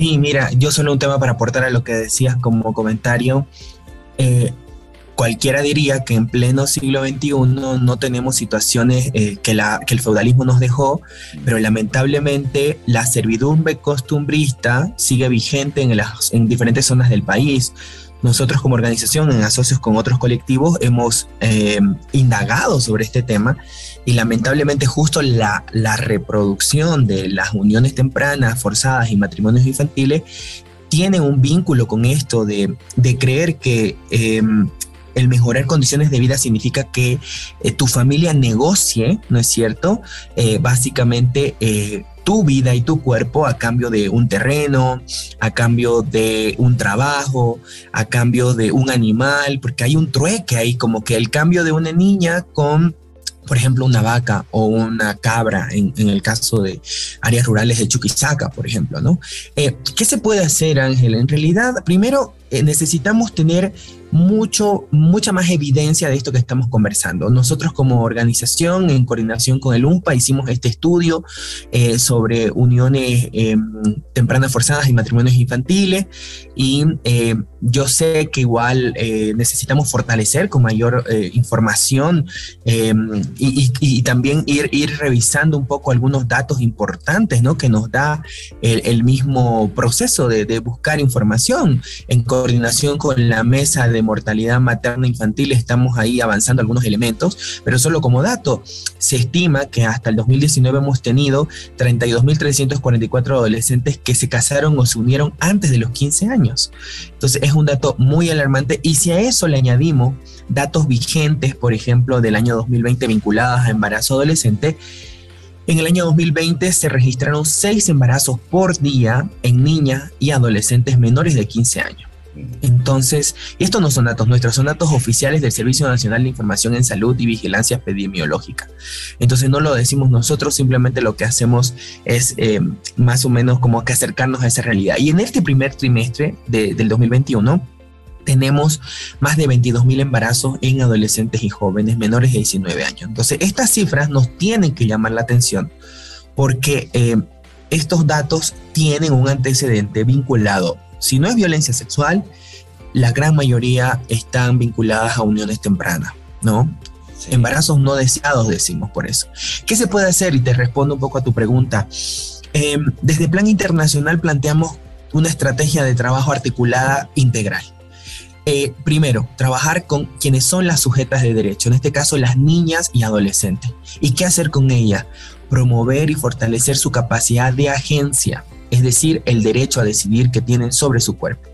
Sí, mira, yo solo un tema para aportar a lo que decías como comentario. Eh, cualquiera diría que en pleno siglo XXI no tenemos situaciones eh, que, la, que el feudalismo nos dejó, pero lamentablemente la servidumbre costumbrista sigue vigente en, las, en diferentes zonas del país. Nosotros como organización, en asocios con otros colectivos, hemos eh, indagado sobre este tema y lamentablemente justo la, reproducción de las uniones tempranas, forzadas y matrimonios infantiles tiene un vínculo con esto de, creer que em, el mejorar condiciones de vida significa que eh, tu familia negocie, ¿no es cierto? Eh, básicamente eh, tu vida y tu cuerpo a cambio de un terreno, a cambio de un trabajo, a cambio de un animal, porque hay un trueque ahí, como que el cambio de una niña con por ejemplo, una vaca o una cabra, en, el caso de áreas rurales de Chuquisaca, por ejemplo, ¿no? Eh, ¿Qué se puede hacer, Ángel? En realidad, primero eh, necesitamos tener mucho, mucha más evidencia de esto que estamos conversando. Nosotros como organización, en coordinación con el UNPA, hicimos este estudio eh, sobre uniones em, tempranas forzadas y matrimonios infantiles y eh, yo sé que igual eh, necesitamos fortalecer con mayor información em, y, también ir, ir revisando un poco algunos datos importantes ¿no? que nos da el, mismo proceso de, de buscar información en coordinación con la mesa de mortalidad materna infantil estamos ahí avanzando algunos elementos, pero solo como dato, se estima que hasta el 2019 hemos tenido 32.344 adolescentes que se casaron o se unieron antes de los 15 años. Entonces es un dato muy alarmante y si a eso le añadimos datos vigentes, por ejemplo, del año 2020 vinculados a embarazo adolescente, en el año 2020 se registraron seis embarazos por día en niñas y adolescentes menores de 15 años. Entonces, estos no son datos nuestros, son datos oficiales del Servicio Nacional de Información en Salud y Vigilancia Epidemiológica. Entonces, no lo decimos nosotros, simplemente lo que hacemos es eh, más o menos como que acercarnos a esa realidad. Y en este primer trimestre del 2021, tenemos más de 22 mil embarazos en adolescentes y jóvenes menores de 19 años. Entonces, estas cifras nos tienen que llamar la atención porque eh, estos datos tienen un antecedente vinculado si no es violencia sexual, la gran mayoría están vinculadas a uniones tempranas, ¿no? Embarazos no deseados, decimos por eso. ¿Qué se puede hacer? Y te respondo un poco a tu pregunta. Em, desde Plan Internacional planteamos una estrategia de trabajo articulada integral. Eh, primero, trabajar con quienes son las sujetas de derecho, en este caso las niñas y adolescentes. ¿Y qué hacer con ellas? Promover y fortalecer su capacidad de agencia, es decir, el derecho a decidir que tienen sobre su cuerpo,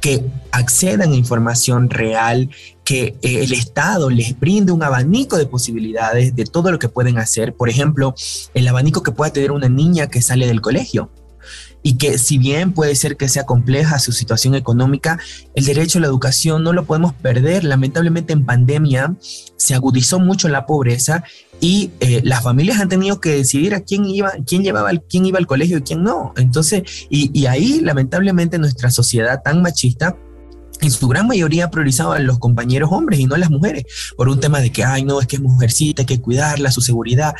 que accedan a información real, que eh, el Estado les brinde un abanico de posibilidades de todo lo que pueden hacer, por ejemplo, el abanico que pueda tener una niña que sale del colegio, y que si bien puede ser que sea compleja su situación económica, el derecho a la educación no lo podemos perder. Lamentablemente en pandemia se agudizó mucho la pobreza y eh, las familias han tenido que decidir a quién iba, quién llevaba, quién iba al colegio y quién no. Entonces, y, ahí lamentablemente nuestra sociedad tan machista en su gran mayoría priorizaba a los compañeros hombres y no a las mujeres, por un tema de que, ay, no, es que es mujercita, hay que cuidarla, su seguridad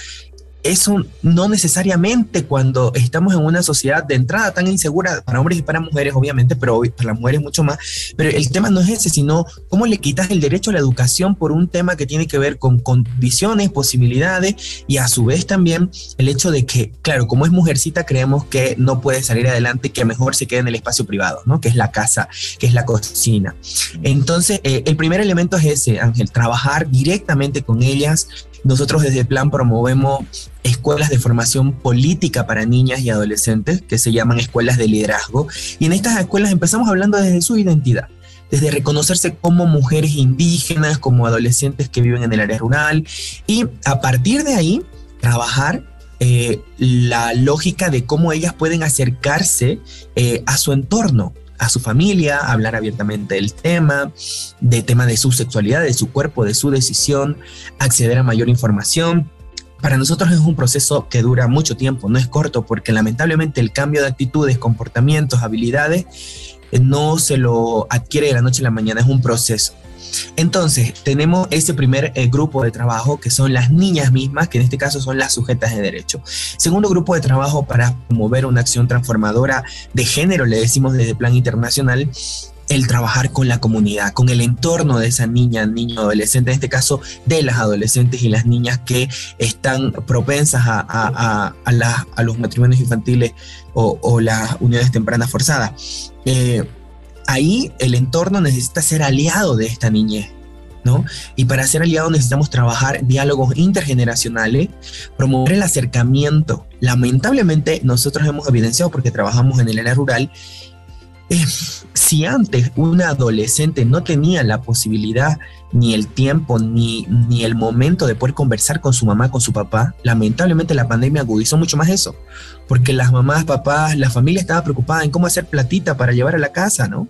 eso no necesariamente cuando estamos en una sociedad de entrada tan insegura para hombres y para mujeres, obviamente, pero para las mujeres mucho más. Pero el tema no es ese, sino cómo le quitas el derecho a la educación por un tema que tiene que ver con condiciones, posibilidades y a su vez también el hecho de que, claro, como es mujercita, creemos que no puede salir adelante, que mejor se quede en el espacio privado, ¿no? Que es la casa, que es la cocina. Entonces, eh, el primer elemento es ese, Ángel, trabajar directamente con ellas, nosotros desde Plan promovemos escuelas de formación política para niñas y adolescentes que se llaman escuelas de liderazgo. Y en estas escuelas empezamos hablando desde su identidad, desde reconocerse como mujeres indígenas, como adolescentes que viven en el área rural y a partir de ahí trabajar eh, la lógica de cómo ellas pueden acercarse eh, a su entorno, a su familia, hablar abiertamente del tema, de tema de su sexualidad, de su cuerpo, de su decisión, acceder a mayor información. Para nosotros es un proceso que dura mucho tiempo, no es corto, porque lamentablemente el cambio de actitudes, comportamientos, habilidades, eh, no se lo adquiere de la noche a la mañana, es un proceso. Entonces, tenemos ese primer eh, grupo de trabajo que son las niñas mismas, que en este caso son las sujetas de derecho. Segundo grupo de trabajo para promover una acción transformadora de género, le decimos desde plan internacional, el trabajar con la comunidad, con el entorno de esa niña, niño, adolescente, en este caso de las adolescentes y las niñas que están propensas a, los matrimonios infantiles o, las unidades tempranas forzadas. Eh, ahí el entorno necesita ser aliado de esta niñez. ¿No? Y para ser aliado necesitamos trabajar diálogos intergeneracionales, promover el acercamiento. Lamentablemente nosotros hemos evidenciado, porque trabajamos en el área rural, eh, si antes un adolescente no tenía la posibilidad, ni el tiempo, ni, ni el momento de poder conversar con su mamá, con su papá, lamentablemente la pandemia agudizó mucho más eso porque las mamás, papás, la familia estaba preocupada en cómo hacer platita para llevar a la casa, ¿no?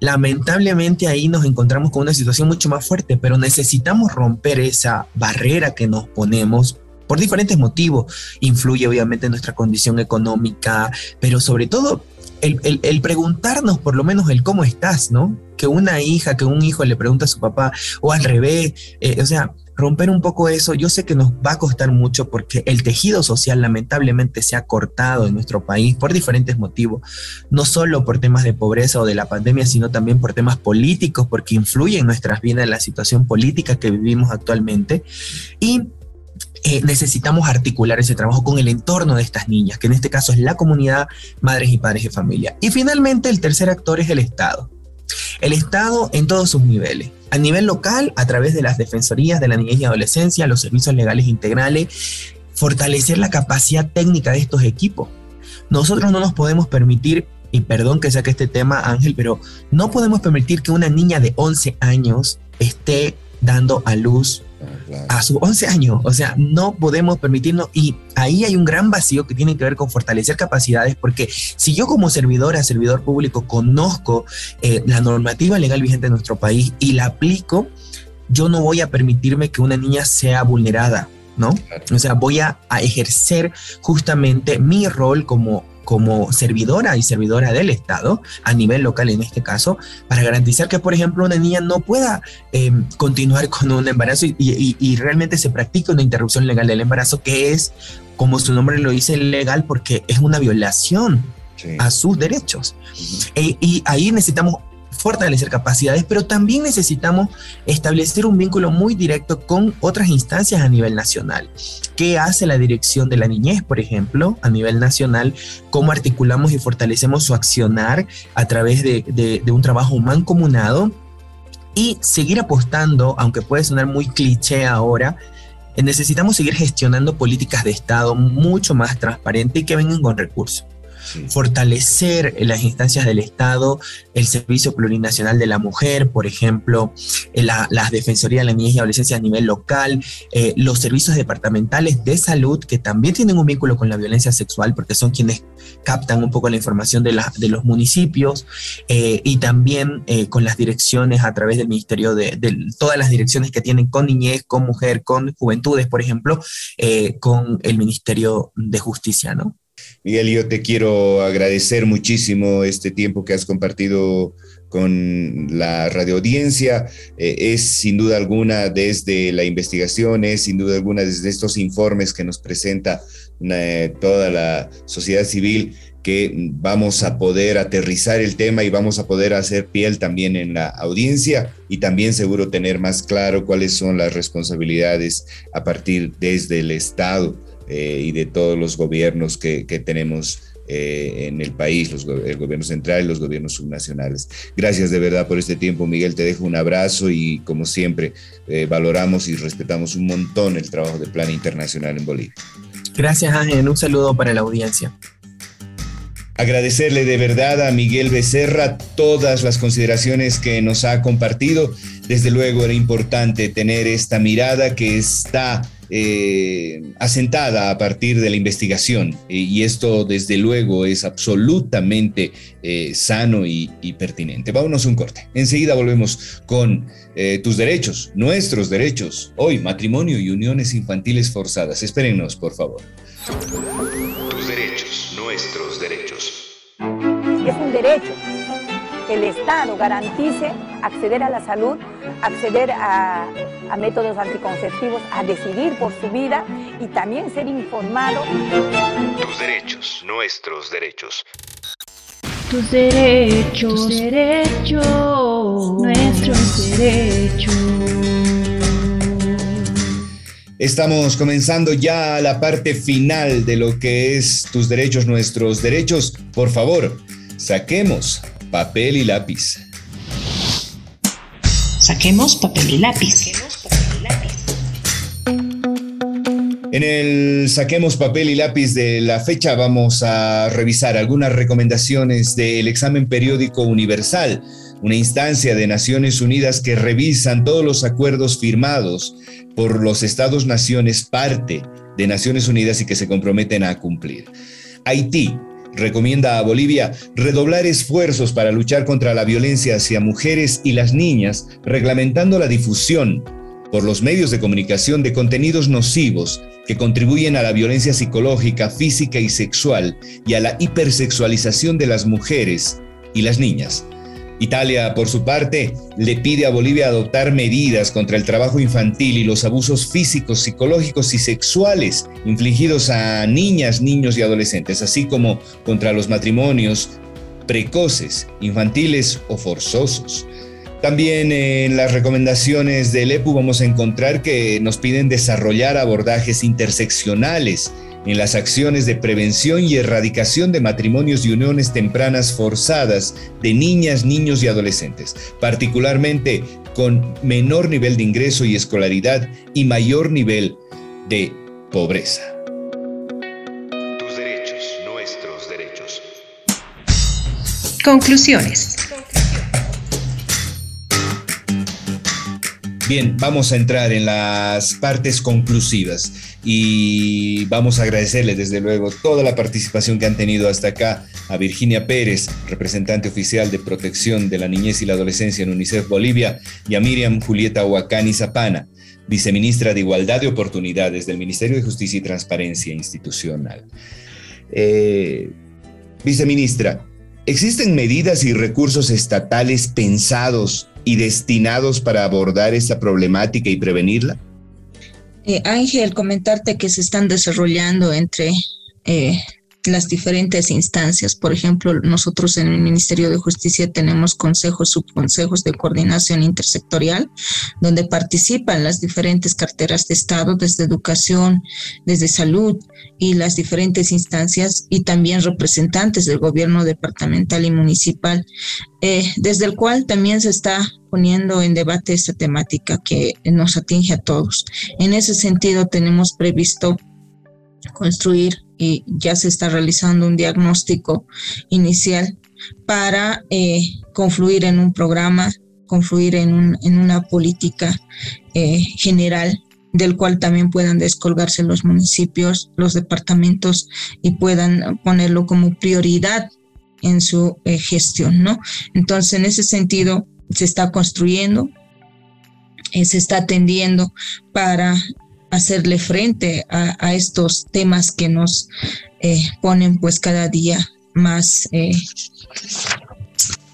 Lamentablemente ahí nos encontramos con una situación mucho más fuerte, pero necesitamos romper esa barrera que nos ponemos por diferentes motivos. Influye obviamente nuestra condición económica, pero sobre todo el, preguntarnos por lo menos el cómo estás, ¿no? Que una hija, que un hijo le pregunta a su papá, o al revés, eh, o sea, romper un poco eso, yo sé que nos va a costar mucho porque el tejido social lamentablemente se ha cortado en nuestro país por diferentes motivos, no solo por temas de pobreza o de la pandemia, sino también por temas políticos, porque influye en nuestras vidas la situación política que vivimos actualmente. Y eh, necesitamos articular ese trabajo con el entorno de estas niñas, que en este caso es la comunidad, madres y padres de familia. Y finalmente el tercer actor es el Estado. El Estado en todos sus niveles. A nivel local, a través de las defensorías de la niñez y adolescencia, los servicios legales integrales, fortalecer la capacidad técnica de estos equipos. Nosotros no nos podemos permitir, y perdón que saque este tema, Ángel, pero no podemos permitir que una niña de 11 años esté dando a luz a sus 11 años. O sea, no podemos permitirnos y ahí hay un gran vacío que tiene que ver con fortalecer capacidades porque si yo como servidora, servidor público, conozco eh, la normativa legal vigente en nuestro país y la aplico, yo no voy a permitirme que una niña sea vulnerada, ¿no? O sea, voy a, a ejercer justamente mi rol como como servidora y servidora del Estado, a nivel local en este caso, para garantizar que, por ejemplo, una niña no pueda em, continuar [laughs] con un embarazo y, realmente se practique una interrupción legal del embarazo, que es, como su nombre lo dice, legal porque es una violación a sus derechos. E, y ahí necesitamos fortalecer capacidades, pero también necesitamos establecer un vínculo muy directo con otras instancias a nivel nacional. ¿Qué hace la Dirección de la Niñez, por ejemplo, a nivel nacional? ¿Cómo articulamos y fortalecemos su accionar a través de, un trabajo mancomunado? Y seguir apostando, aunque puede sonar muy cliché ahora, necesitamos seguir gestionando políticas de Estado mucho más transparentes y que vengan con recursos fortalecer las instancias del Estado, el Servicio Plurinacional de la Mujer, por ejemplo, eh, la, las Defensorías de la Niñez y Adolescencia a nivel local, eh, los servicios departamentales de salud que también tienen un vínculo con la violencia sexual porque son quienes captan un poco la información de, los municipios eh, y también con las direcciones a través del Ministerio de, todas las direcciones que tienen con niñez, con mujer, con juventudes, por ejemplo, con el Ministerio de Justicia, ¿no? Miguel, yo te quiero agradecer muchísimo este tiempo que has compartido con la radioaudiencia. Eh, es sin duda alguna desde la investigación, es sin duda alguna desde estos informes que nos presenta eh, toda la sociedad civil que vamos a poder aterrizar el tema y vamos a poder hacer piel también en la audiencia y también seguro tener más claro cuáles son las responsabilidades a partir desde el Estado eh, y de todos los gobiernos que, tenemos eh, en el país, los, el gobierno central y los gobiernos subnacionales. Gracias de verdad por este tiempo, Miguel. Te dejo un abrazo y como siempre eh, valoramos y respetamos un montón el trabajo del Plan Internacional en Bolivia. Gracias, Ángel. Un saludo para la audiencia. Agradecerle de verdad a Miguel Becerra todas las consideraciones que nos ha compartido. Desde luego era importante tener esta mirada que está eh, asentada a partir de la investigación y esto desde luego es absolutamente eh, sano y, pertinente. Vámonos un corte. Enseguida volvemos con eh, tus derechos, nuestros derechos. Hoy, matrimonio y uniones infantiles forzadas. Espérennos, por favor. Tus derechos, nuestros derechos. Es un derecho que el Estado garantice acceder a la salud, acceder a, métodos anticonceptivos, a decidir por su vida y también ser informado. Tus derechos, nuestros derechos. Tus derechos, tus derechos, nuestros derechos. Estamos comenzando ya la parte final de lo que es tus derechos, nuestros derechos. Por favor, saquemos Papel y lápiz. Saquemos papel y lápiz. En el Saquemos papel y lápiz de la fecha vamos a revisar algunas recomendaciones del examen periódico universal, una instancia de Naciones Unidas que revisan todos los acuerdos firmados por los Estados-naciones parte de Naciones Unidas y que se comprometen a cumplir. Haití recomienda a Bolivia redoblar esfuerzos para luchar contra la violencia hacia mujeres y las niñas, reglamentando la difusión por los medios de comunicación de contenidos nocivos que contribuyen a la violencia psicológica, física y sexual y a la hipersexualización de las mujeres y las niñas. Italia, por su parte, le pide a Bolivia adoptar medidas contra el trabajo infantil y los abusos físicos, psicológicos y sexuales infligidos a niñas, niños y adolescentes, así como contra los matrimonios precoces, infantiles o forzosos. También en las recomendaciones del EPU vamos a encontrar que nos piden desarrollar abordajes interseccionales en las acciones de prevención y erradicación de matrimonios y uniones tempranas forzadas de niñas, niños y adolescentes, particularmente con menor nivel de ingreso y escolaridad y mayor nivel de pobreza. Tus derechos, nuestros derechos. Conclusiones. Bien, vamos a entrar en las partes conclusivas y vamos a agradecerle desde luego toda la participación que han tenido hasta acá a Virginia Pérez, representante oficial de protección de la niñez y la adolescencia en UNICEF Bolivia, y a Miriam Julieta Huacani Zapana, viceministra de Igualdad de Oportunidades del Ministerio de Justicia y Transparencia Institucional. Eh, viceministra, ¿existen medidas y recursos estatales pensados y destinados para abordar esta problemática y prevenirla? Eh, Ángel, comentarte que se están desarrollando entre eh, las diferentes instancias. Por ejemplo, nosotros en el Ministerio de Justicia tenemos consejos, subconsejos de coordinación intersectorial, donde participan las diferentes carteras de Estado, desde educación, desde salud y las diferentes instancias, y también representantes del gobierno departamental y municipal, eh, desde el cual también se está poniendo en debate esta temática que nos atinge a todos. En ese sentido, tenemos previsto construir y ya se está realizando un diagnóstico inicial para eh, confluir en un programa, confluir en, un, en una política eh, general del cual también puedan descolgarse los municipios, los departamentos y puedan ponerlo como prioridad en su eh, gestión, ¿no? Entonces, en ese sentido, se está construyendo, se está atendiendo para hacerle frente a, estos temas que nos eh, ponen pues cada día más eh,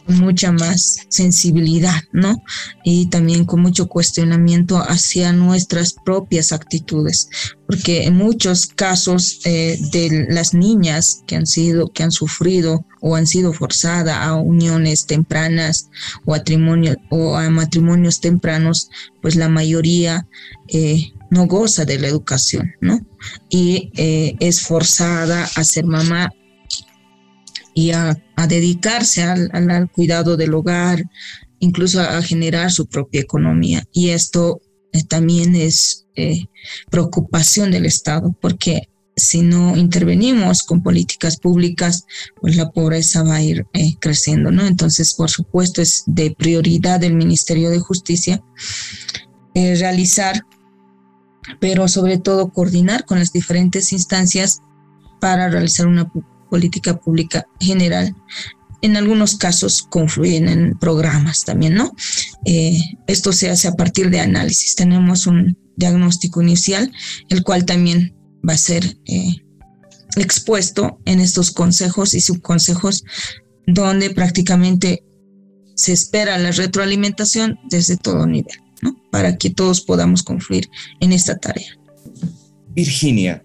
mucha más sensibilidad, ¿no? Y también con mucho cuestionamiento hacia nuestras propias actitudes, porque en muchos casos eh, de las niñas que han sido, que han sufrido o han sido forzadas a uniones tempranas o a, o a matrimonios tempranos, pues la mayoría eh, no goza de la educación, ¿no? Y eh, es forzada a ser mamá y a, dedicarse al, cuidado del hogar, incluso a, generar su propia economía. Y esto eh, también es eh, preocupación del Estado, porque si no intervenimos con políticas públicas, pues la pobreza va a ir creciendo, ¿no? Entonces, por supuesto, es de prioridad del Ministerio de Justicia realizar pero sobre todo coordinar con las diferentes instancias para realizar una política pública general. En algunos casos confluyen en programas también, ¿no? Eh, esto se hace a partir de análisis. Tenemos un diagnóstico inicial, el cual también va a ser eh, expuesto en estos consejos y subconsejos, donde prácticamente se espera la retroalimentación desde todo nivel para que todos podamos confluir en esta tarea. Virginia,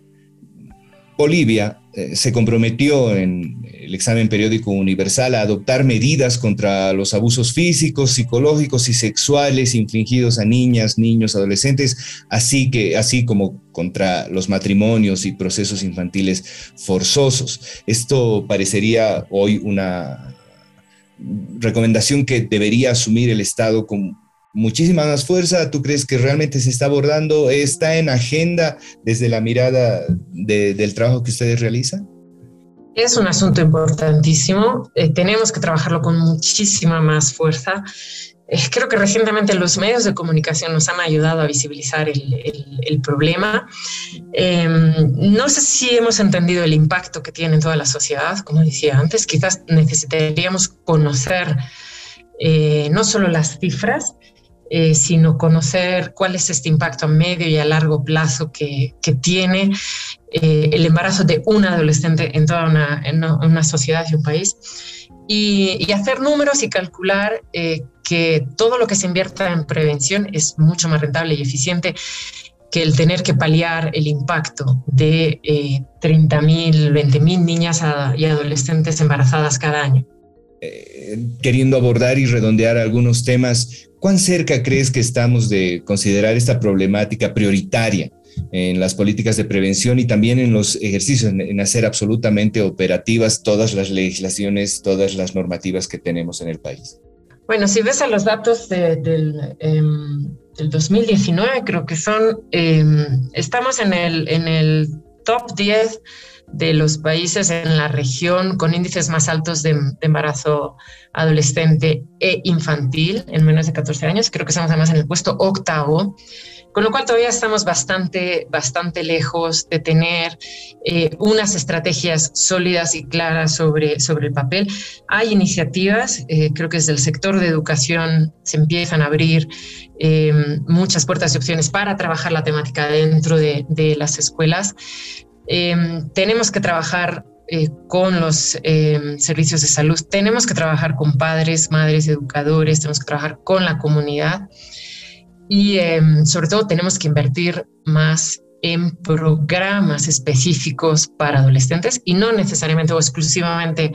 Bolivia eh, se comprometió en el examen periódico universal a adoptar medidas contra los abusos físicos, psicológicos y sexuales infligidos a niñas, niños, adolescentes, así que así como contra los matrimonios y procesos infantiles forzosos. Esto parecería hoy una recomendación que debería asumir el Estado con muchísima más fuerza? ¿Tú crees que realmente se está abordando? ¿Está en agenda desde la mirada del trabajo que ustedes realizan? Es un asunto importantísimo. Eh, tenemos que trabajarlo con muchísima más fuerza. Eh, creo que recientemente los medios de comunicación nos han ayudado a visibilizar el, problema. Em, no sé si hemos entendido el impacto que tiene en toda la sociedad. Como decía antes, quizás necesitaríamos conocer eh, no solo las cifras, eh, sino conocer cuál es este impacto a medio y a largo plazo que, tiene eh, el embarazo de un adolescente en toda una, sociedad y un país. Y, hacer números y calcular eh, que todo lo que se invierta en prevención es mucho más rentable y eficiente que el tener que paliar el impacto de 30.000, 20.000 niñas y adolescentes embarazadas cada año. Queriendo abordar y redondear algunos temas, ¿Cuán cerca crees que estamos de considerar esta problemática prioritaria en las políticas de prevención y también en los ejercicios, en, hacer absolutamente operativas todas las legislaciones, todas las normativas que tenemos en el país? Bueno, si ves a los datos del, 2019, em, creo que son, em, estamos en el, en el top 10 de los países en la región con índices más altos de, embarazo adolescente e infantil en menos de 14 años. Creo que estamos además en el puesto octavo, con lo cual todavía estamos bastante, bastante lejos de tener eh, unas estrategias sólidas y claras sobre, sobre el papel. Hay iniciativas, eh, creo que desde el sector de educación se empiezan a abrir eh, muchas puertas y opciones para trabajar la temática dentro de, de las escuelas. Tenemos que trabajar con los servicios de salud, tenemos que trabajar con padres, madres, educadores, tenemos que trabajar con la comunidad y em, sobre todo tenemos que invertir más en programas específicos para adolescentes y no necesariamente o exclusivamente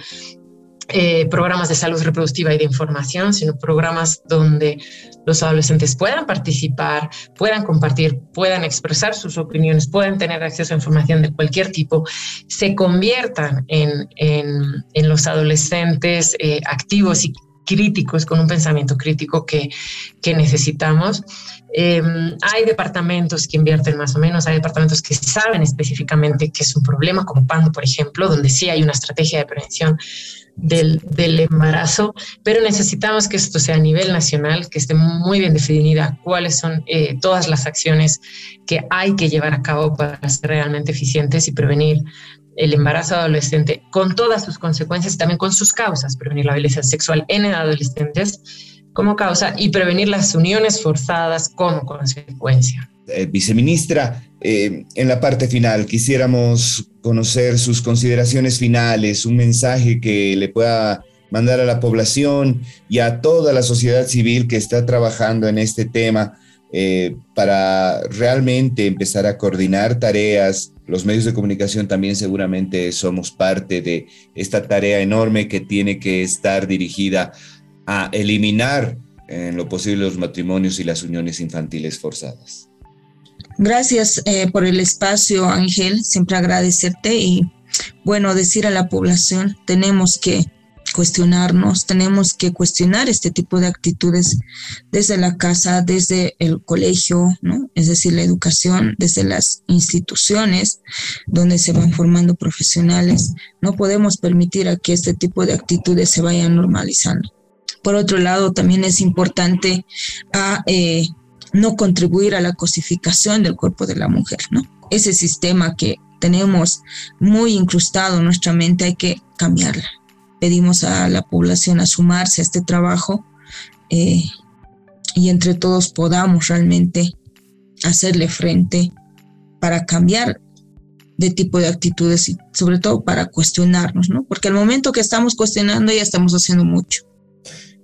eh, programas de salud reproductiva y de información, sino programas donde los adolescentes puedan participar, puedan compartir, puedan expresar sus opiniones, puedan tener acceso a información de cualquier tipo, se conviertan en, en, los adolescentes eh, activos y críticos, con un pensamiento crítico que, que necesitamos. Em, hay departamentos que invierten más o menos, hay departamentos que saben específicamente que es un problema, como PAN, por ejemplo, donde sí hay una estrategia de prevención del, del, embarazo, pero necesitamos que esto sea a nivel nacional, que esté muy bien definida cuáles son eh, todas las acciones que hay que llevar a cabo para ser realmente eficientes y prevenir el embarazo adolescente con todas sus consecuencias también con sus causas, prevenir la violencia sexual en adolescentes como causa y prevenir las uniones forzadas como consecuencia. Eh, viceministra, eh, en la parte final quisiéramos conocer sus consideraciones finales, un mensaje que le pueda mandar a la población y a toda la sociedad civil que está trabajando en este tema eh, para realmente empezar a coordinar tareas. Los medios de comunicación también seguramente somos parte de esta tarea enorme que tiene que estar dirigida a eliminar en lo posible los matrimonios y las uniones infantiles forzadas. Gracias eh, por el espacio, Ángel. Siempre agradecerte y, bueno, decir a la población, tenemos que cuestionarnos, tenemos que cuestionar este tipo de actitudes desde la casa, desde el colegio, ¿no? Es decir, la educación, desde las instituciones donde se van formando profesionales. No podemos permitir que este tipo de actitudes se vayan normalizando. Por otro lado, también es importante eh, no contribuir a la cosificación del cuerpo de la mujer, ¿no? Ese sistema que tenemos muy incrustado en nuestra mente hay que cambiarla pedimos a la población a sumarse a este trabajo eh, y entre todos podamos realmente hacerle frente para cambiar de tipo de actitudes y sobre todo para cuestionarnos, ¿no? Porque al momento que estamos cuestionando ya estamos haciendo mucho.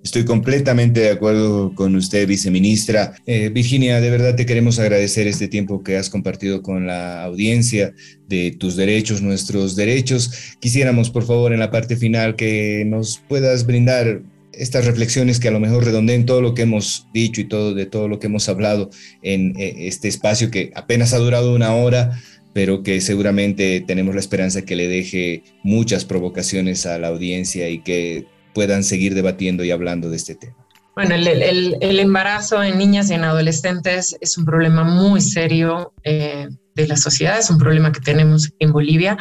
Estoy completamente de acuerdo con usted, viceministra. Eh, Virginia, de verdad te queremos agradecer este tiempo que has compartido con la audiencia de tus derechos, nuestros derechos. Quisiéramos, por favor, en la parte final que nos puedas brindar estas reflexiones que a lo mejor redondeen todo lo que hemos dicho y todo de todo lo que hemos hablado en eh, este espacio que apenas ha durado una hora, pero que seguramente tenemos la esperanza que le deje muchas provocaciones a la audiencia y que puedan seguir debatiendo y hablando de este tema. Bueno, el, embarazo en niñas y en adolescentes es un problema muy serio eh, de la sociedad, es un problema que tenemos en Bolivia,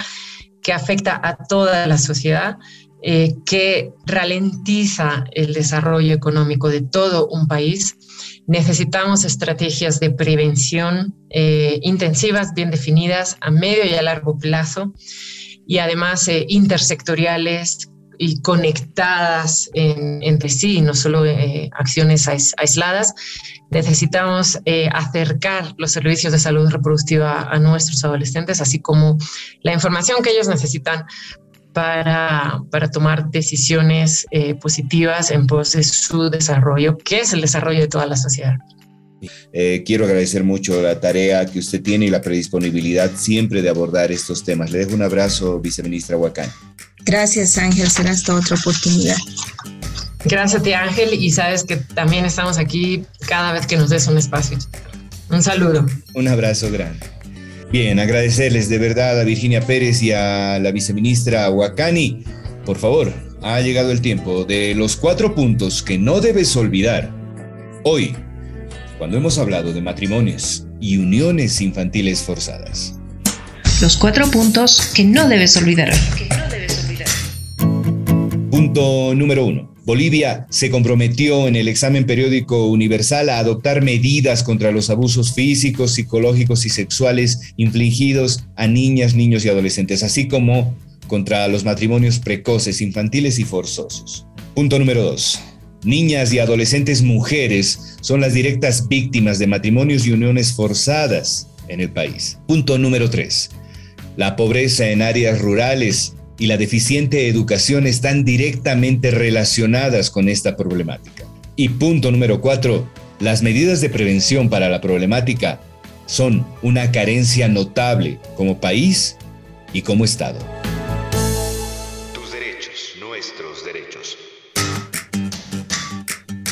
que afecta a toda la sociedad, eh, que ralentiza el desarrollo económico de todo un país. Necesitamos estrategias de prevención eh, intensivas, bien definidas, a medio y a largo plazo, y además intersectoriales y conectadas entre sí, no solo eh, acciones aisladas. Necesitamos eh, acercar los servicios de salud reproductiva a nuestros adolescentes, así como la información que ellos necesitan para, para tomar decisiones eh, positivas en pos de su desarrollo, que es el desarrollo de toda la sociedad. quiero agradecer mucho la tarea que usted tiene y la predisponibilidad siempre de abordar estos temas. Le dejo un abrazo, viceministra Huacán. Gracias Ángel, será esta otra oportunidad. Gracias a ti Ángel y sabes que también estamos aquí cada vez que nos des un espacio. Un saludo. Un abrazo grande. Bien, agradecerles de verdad a Virginia Pérez y a la viceministra Huacani. Por favor, ha llegado el tiempo de los cuatro puntos que no debes olvidar. Hoy, cuando hemos hablado de matrimonios y uniones infantiles forzadas. Los cuatro puntos que no debes olvidar. Punto número uno. Bolivia se comprometió en el examen periódico universal a adoptar medidas contra los abusos físicos, psicológicos y sexuales infligidos a niñas, niños y adolescentes, así como contra los matrimonios precoces, infantiles y forzosos. Punto número dos. Niñas y adolescentes mujeres son las directas víctimas de matrimonios y uniones forzadas en el país. Punto número 3. La pobreza en áreas rurales y la deficiente educación están directamente relacionadas con esta problemática. Y punto número 4. Las medidas de prevención para la problemática son una carencia notable como país y como Estado. Tus derechos, nuestros derechos.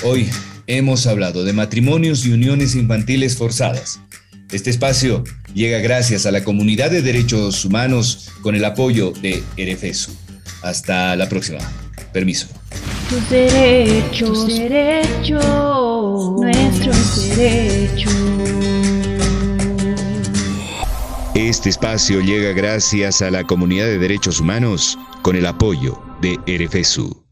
Hoy hemos hablado de matrimonios y uniones infantiles forzadas. Este espacio llega gracias a la comunidad de derechos humanos con el apoyo de Erefesu. Hasta la próxima. Permiso. Tus derechos, tus derechos, nuestros derechos. Este espacio llega gracias a la comunidad de derechos humanos con el apoyo de Erefesu.